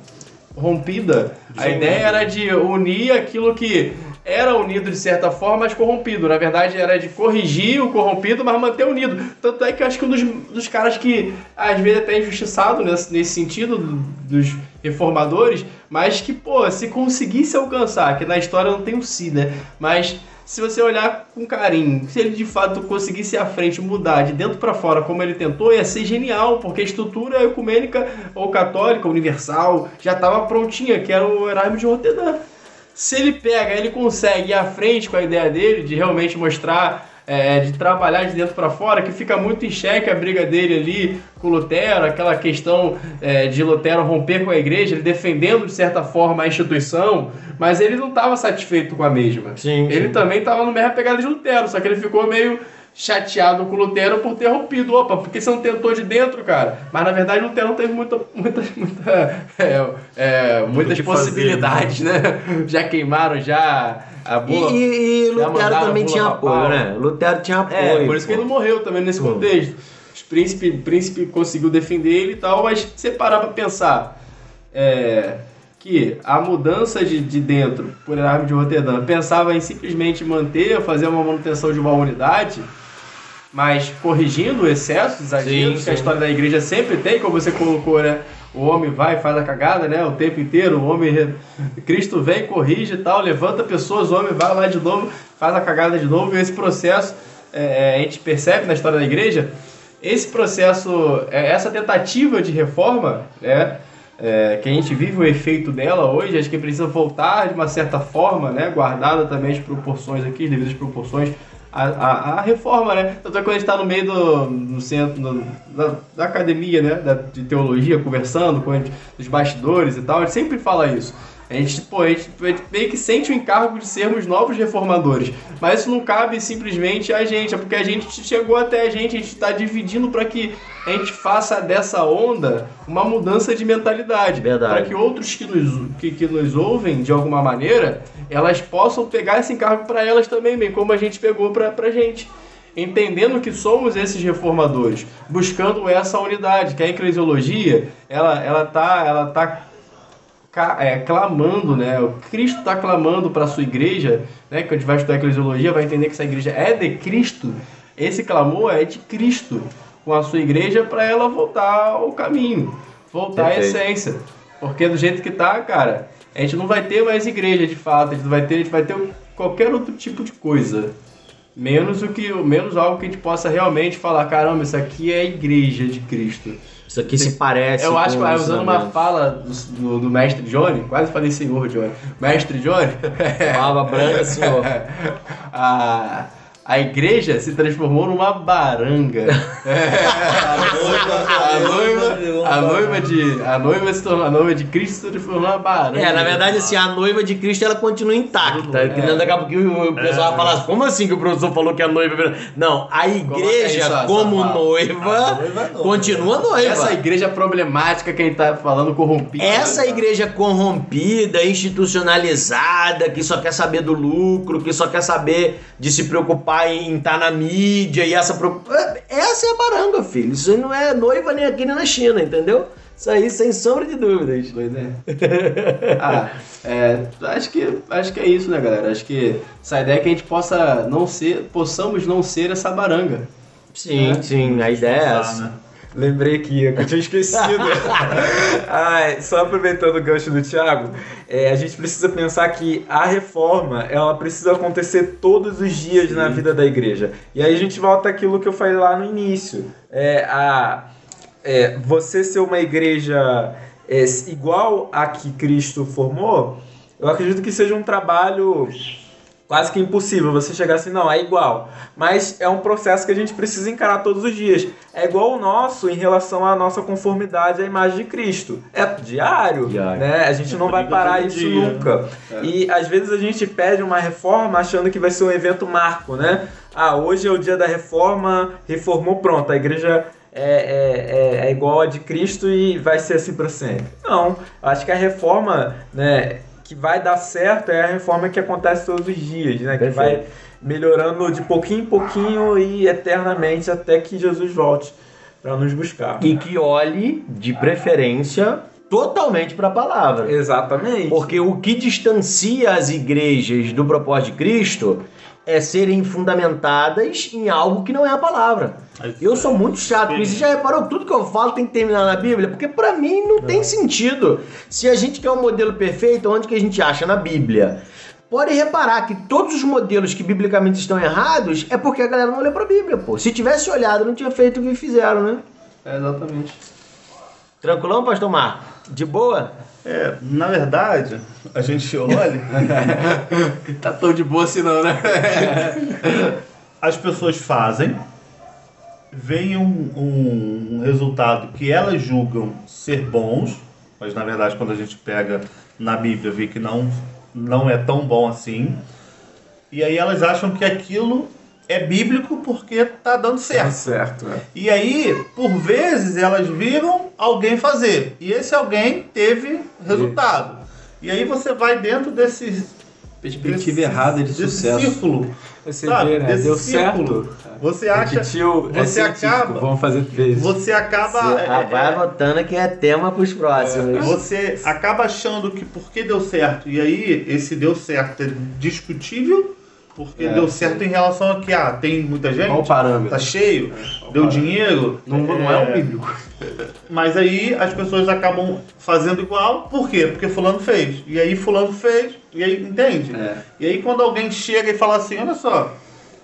rompida. A ideia era de unir aquilo que era unido de certa forma, mas corrompido. Na verdade, era de corrigir o corrompido, mas manter unido. Tanto é que eu acho que um dos, dos caras que, às vezes, até é injustiçado nesse, nesse sentido, do- dos reformadores, mas que, pô, se conseguisse alcançar, que na história não tem o si, né? Mas se você olhar com carinho, se ele de fato conseguisse à frente, mudar de dentro para fora como ele tentou, ia ser genial, porque a estrutura ecumênica ou católica, universal, já estava prontinha, que era o Erasmo de Roterdã. Se ele pega, ele consegue ir à frente com a ideia dele de realmente mostrar, é, de trabalhar de dentro para fora, que fica muito em xeque a briga dele ali com Lutero, aquela questão é, de Lutero romper com a igreja, ele defendendo de certa forma a instituição, mas ele não estava satisfeito com a mesma. Sim, Ele sim. também estava no mesma pegada de Lutero, só que ele ficou meio chateado com Lutero por ter rompido. Opa, por que você não tentou de dentro, cara? Mas na verdade Lutero não teve muita, muita, muita, é, é, muitas que fazer, possibilidades, né? Já queimaram já a E, bula. e- e Lutero também tinha apoio, né? Lutero tinha apoio. É, por isso que pô. ele não morreu também nesse Pô. contexto. Os príncipe, príncipe conseguiu defender ele e tal, mas se você parar pra pensar é, que a mudança de, de dentro por Erasmo de Roterdã pensava em simplesmente manter, fazer uma manutenção de uma unidade, mas corrigindo excessos, Sim, que a história da igreja sempre tem, como você colocou, né? O homem vai faz a cagada, né? O tempo inteiro, o homem. Cristo vem, corrige e tal, levanta pessoas, o homem vai lá de novo, faz a cagada de novo, e esse processo é, a gente percebe na história da igreja, esse processo, é, essa tentativa de reforma, né? é, que a gente vive o efeito dela hoje, acho que precisa voltar de uma certa forma, né? Guardada também as proporções aqui, as devidas proporções. A, a, a reforma, né? Tanto é quando a gente está no meio do no centro no- da, da academia, né? Da, de teologia, conversando com a gente, os bastidores e tal, a gente sempre fala isso. A gente, pô, a gente, a gente meio que sente o encargo de sermos novos reformadores. Mas isso não cabe simplesmente a gente, é porque a gente chegou até a gente, a gente está dividindo para que a gente faça dessa onda uma mudança de mentalidade. Verdade. Para que outros que nos, que, que nos ouvem de alguma maneira, elas possam pegar esse encargo para elas também, bem como a gente pegou para a gente. Entendendo que somos esses reformadores, buscando essa unidade, que a eclesiologia, ela, ela tá, ela tá é, clamando, né? O Cristo está clamando para a sua igreja, né? Que a gente vai estudar eclesiologia, vai entender que essa igreja é de Cristo. Esse clamor é de Cristo com a sua igreja para ela voltar ao caminho, voltar Perfeito. à essência. Porque do jeito que tá, cara, a gente não vai ter mais igreja de fato, a gente vai ter, a gente vai ter qualquer outro tipo de coisa. Menos o que, menos algo que a gente possa realmente falar, caramba, isso aqui é a igreja de Cristo. Isso aqui se parece. Eu acho que o usando uma fala do, do, do mestre Johnny, quase falei senhor Johnny. Mestre Johnny, Barba branca, senhor. a, a igreja se transformou numa baranga. A noiva, a noiva de. A noiva se tornou. A noiva de Cristo se transformou numa baranga. É, na verdade, assim, a noiva de Cristo ela continua intacta. Que não daqui a pouquinho o pessoal vai falar, como assim que o professor falou que a noiva? Não, a igreja, é isso, como fala? noiva, A noiva é noiva. continua noiva. Essa igreja problemática que a gente tá falando corrompida. Essa igreja corrompida, institucionalizada, que só quer saber do lucro, que só quer saber de se preocupar em estar na mídia e essa preocupa- essa é a baranga, filho. Isso aí não é noiva nem aqui nem na China, entendeu? Isso aí sem sombra de dúvidas. Doido, né? ah, é, acho que acho que é isso, né, galera? Acho que essa ideia é que a gente possa não ser, possamos não ser essa baranga. Sim, sim, a ideia é essa. né? Lembrei aqui, eu tinha esquecido. Só aproveitando o gancho do Thiago, é, a gente precisa pensar que a reforma ela precisa acontecer todos os dias na vida da igreja. E aí a gente volta àquilo que eu falei lá no início. É, a, é, você ser uma igreja é, igual a que Cristo formou, eu acredito que seja um trabalho quase que impossível você chegar assim, não, é igual. Mas é um processo que a gente precisa encarar todos os dias. É igual o nosso em relação à nossa conformidade à imagem de Cristo. É diário, Diário. né? A gente É não vai parar isso dia. nunca. É. E às vezes a gente pede uma reforma achando que vai ser um evento marco, né? Ah, hoje é o dia da reforma, reformou, pronto, a igreja é, é, é, é igual a de Cristo e vai ser assim para sempre. Não, acho que a reforma, né, que vai dar certo é a reforma que acontece todos os dias, né? Que Perfeito. vai melhorando de pouquinho em pouquinho e eternamente até que Jesus volte para nos buscar. E que olhe, de preferência, totalmente para a palavra. Exatamente. Porque o que distancia as igrejas do propósito de Cristo é serem fundamentadas em algo que não é a palavra. Eu sou muito chato com isso. Você já reparou? Tudo que eu falo tem que terminar na Bíblia? Porque pra mim não tem sentido. Se a gente quer um modelo perfeito, onde que a gente acha? Na Bíblia. Pode reparar que todos os modelos que biblicamente estão errados é porque a galera não olhou pra Bíblia, pô. Se tivesse olhado, não tinha feito o que fizeram, né? É, exatamente. Tranquilão, pastor Marco? De boa? É, na verdade, a gente olha, Tá tão de boa assim não, né? as pessoas fazem, vem um, um resultado que elas julgam ser bons, mas na verdade quando a gente pega na Bíblia vê que não, não é tão bom assim. E aí elas acham que aquilo é bíblico porque tá dando certo. certo. é. E aí, por vezes, elas viram alguém fazer. E esse alguém teve resultado. E aí você vai dentro desse, Perspectiva desse- errada de desse sucesso. círculo. Você Sabe, vê, né? desse Deu círculo. certo. Você acha. Repetiu, é você científico, acaba- Vamos fazer vezes. Você acaba. Você- é, vai anotando que é tema pros próximos. Você acaba achando que porque deu certo, e aí esse deu certo é discutível, porque É, deu sim. certo em relação a que ah, tem muita gente, Qual o parâmetro? tá cheio, Qual deu parâmetro? dinheiro. Não, não é um bíblico. Mas aí as pessoas acabam fazendo igual, por quê? Porque fulano fez. E aí fulano fez, e aí entende? É. E aí quando alguém chega e fala assim, olha só,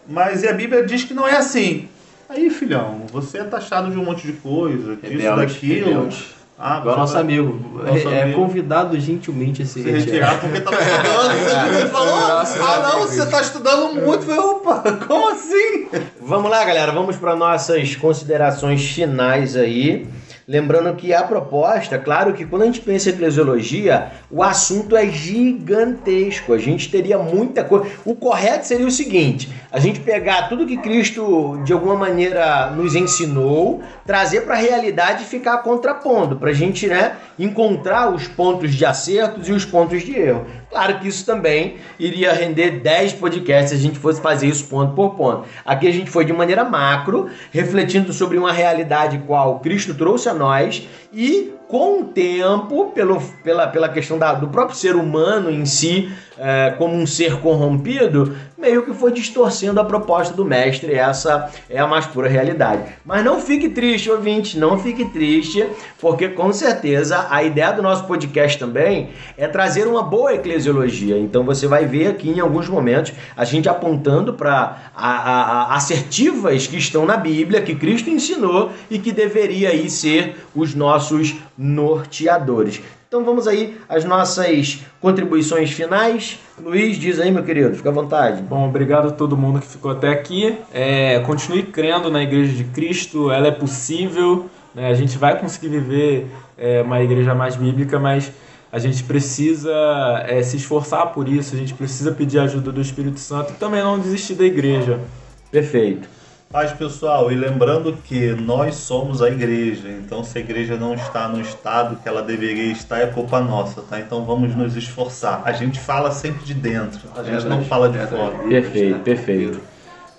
mas e a Bíblia diz que não é assim. Aí, filhão, você é taxado de um monte de coisa, disso, Rebelde, daquilo. rebelde. Ah, Igual você nosso amigo. Nosso é amigo. convidado gentilmente a se se retirar. retirar porque tava estudando. Você falou, Nossa, ah não, você tá estudando muito. Eu falei, opa, como assim? Vamos lá, galera, vamos para nossas considerações finais aí. Lembrando que a proposta, claro que quando a gente pensa em eclesiologia, o assunto é gigantesco. A gente teria muita coisa. O correto seria o seguinte: a gente pegar tudo que Cristo de alguma maneira nos ensinou, trazer para a realidade e ficar contrapondo, para a gente né, encontrar os pontos de acertos e os pontos de erro. Claro que isso também iria render 10 podcasts se a gente fosse fazer isso ponto por ponto. Aqui a gente foi de maneira macro, refletindo sobre uma realidade qual Cristo trouxe a nós e com o tempo, pelo, pela, pela questão da, do próprio ser humano em si, é, como um ser corrompido, meio que foi distorcendo a proposta do mestre. Essa é a mais pura realidade. Mas não fique triste, ouvinte, não fique triste, porque com certeza a ideia do nosso podcast também é trazer uma boa eclesiologia. Então você vai ver aqui em alguns momentos a gente apontando para assertivas que estão na Bíblia, que Cristo ensinou e que deveria aí ser os nossos norteadores. Então vamos aí às nossas contribuições finais. Luiz, diz aí, meu querido, fica à vontade. Bom, obrigado a todo mundo que ficou até aqui. É, continue crendo na Igreja de Cristo, ela é possível. Né? A gente vai conseguir viver é, uma igreja mais bíblica, mas a gente precisa é, se esforçar por isso, a gente precisa pedir a ajuda do Espírito Santo e também não desistir da igreja. Perfeito. Paz pessoal, e lembrando que nós somos a igreja, então se a igreja não está no estado que ela deveria estar, é culpa nossa, tá? Então vamos nos esforçar. A gente fala sempre de dentro, a gente Verdade, não fala de verdade. fora. Perfeito, perfeito.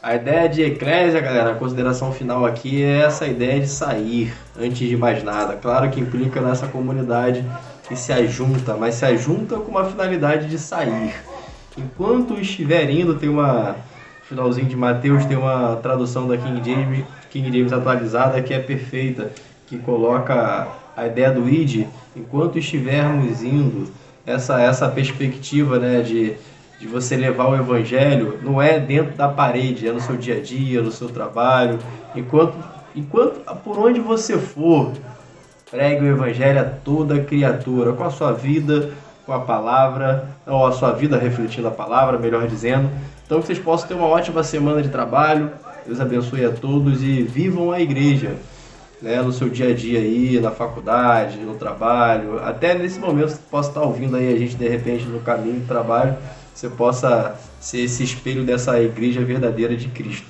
A ideia de eclésia, galera, a consideração final aqui é essa ideia de sair antes de mais nada. Claro que implica nessa comunidade que se ajunta, mas se ajunta com uma finalidade de sair. Enquanto estiver indo, tem uma finalzinho de Mateus, tem uma tradução da King James, King James atualizada que é perfeita, que coloca a ideia do id, enquanto estivermos indo, essa essa perspectiva, né, de de você levar o evangelho não é dentro da parede, é no seu dia a dia, no seu trabalho, enquanto enquanto por onde você for, pregue o evangelho a toda criatura, com a sua vida, com a palavra, ou a sua vida refletindo a palavra, melhor dizendo. Então que vocês possam ter uma ótima semana de trabalho. Deus abençoe a todos e vivam a igreja. Né, no seu dia a dia aí, na faculdade, no trabalho, até nesse momento você possa estar ouvindo aí a gente de repente no caminho do trabalho, você possa ser esse espelho dessa igreja verdadeira de Cristo.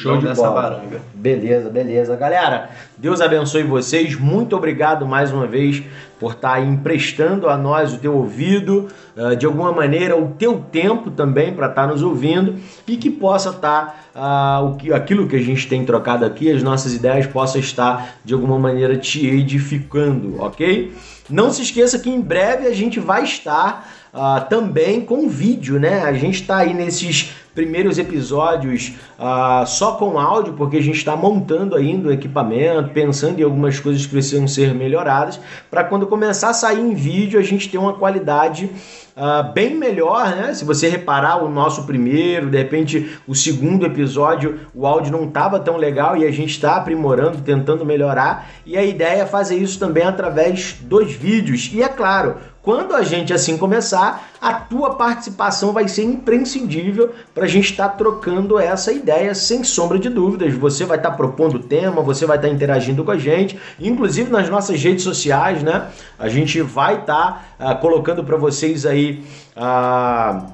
Show de dessa bola. baranga. Beleza, beleza. Galera, Deus abençoe vocês. Muito obrigado mais uma vez por estar aí emprestando a nós o teu ouvido, ah, de alguma maneira o teu tempo também para estar nos ouvindo e que possa estar ah, o que, aquilo que a gente tem trocado aqui, as nossas ideias possa estar de alguma maneira te edificando, ok? Não se esqueça que em breve a gente vai estar ah, também com vídeo, né? A gente está aí nesses primeiros episódios ah, só com áudio, porque a gente está montando ainda o equipamento, pensando em algumas coisas que precisam ser melhoradas, para quando começar a sair em vídeo a gente ter uma qualidade ah, bem melhor, né? Se você reparar o nosso primeiro, de repente o segundo episódio, o áudio não estava tão legal e a gente está aprimorando, tentando melhorar. E a ideia é fazer isso também através dos vídeos. E é claro, quando a gente assim começar, a tua participação vai ser imprescindível para a gente estar trocando essa ideia sem sombra de dúvidas. Você vai estar propondo tema, você vai estar interagindo com a gente, inclusive nas nossas redes sociais, né? A gente vai estar ah, colocando para vocês aí. ah,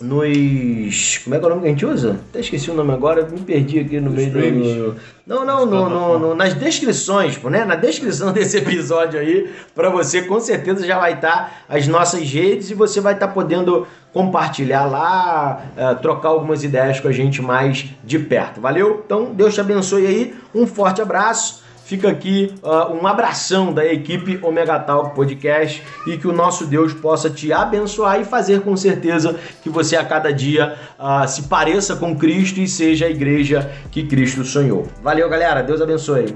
nos. Como é que é o nome que a gente usa? Até esqueci o nome agora, me perdi aqui no meio do. Não, não, no, no- no- nas descrições, né? Na descrição desse episódio aí, para você com certeza já vai estar as nossas redes e você vai estar podendo compartilhar lá, eh, trocar algumas ideias com a gente mais de perto. Valeu? Então, Deus te abençoe aí, um forte abraço. Fica aqui ah, um abração da equipe Omega Talk Podcast e que o nosso Deus possa te abençoar e fazer com certeza que você a cada dia ah, se pareça com Cristo e seja a igreja que Cristo sonhou. Valeu, galera. Deus abençoe.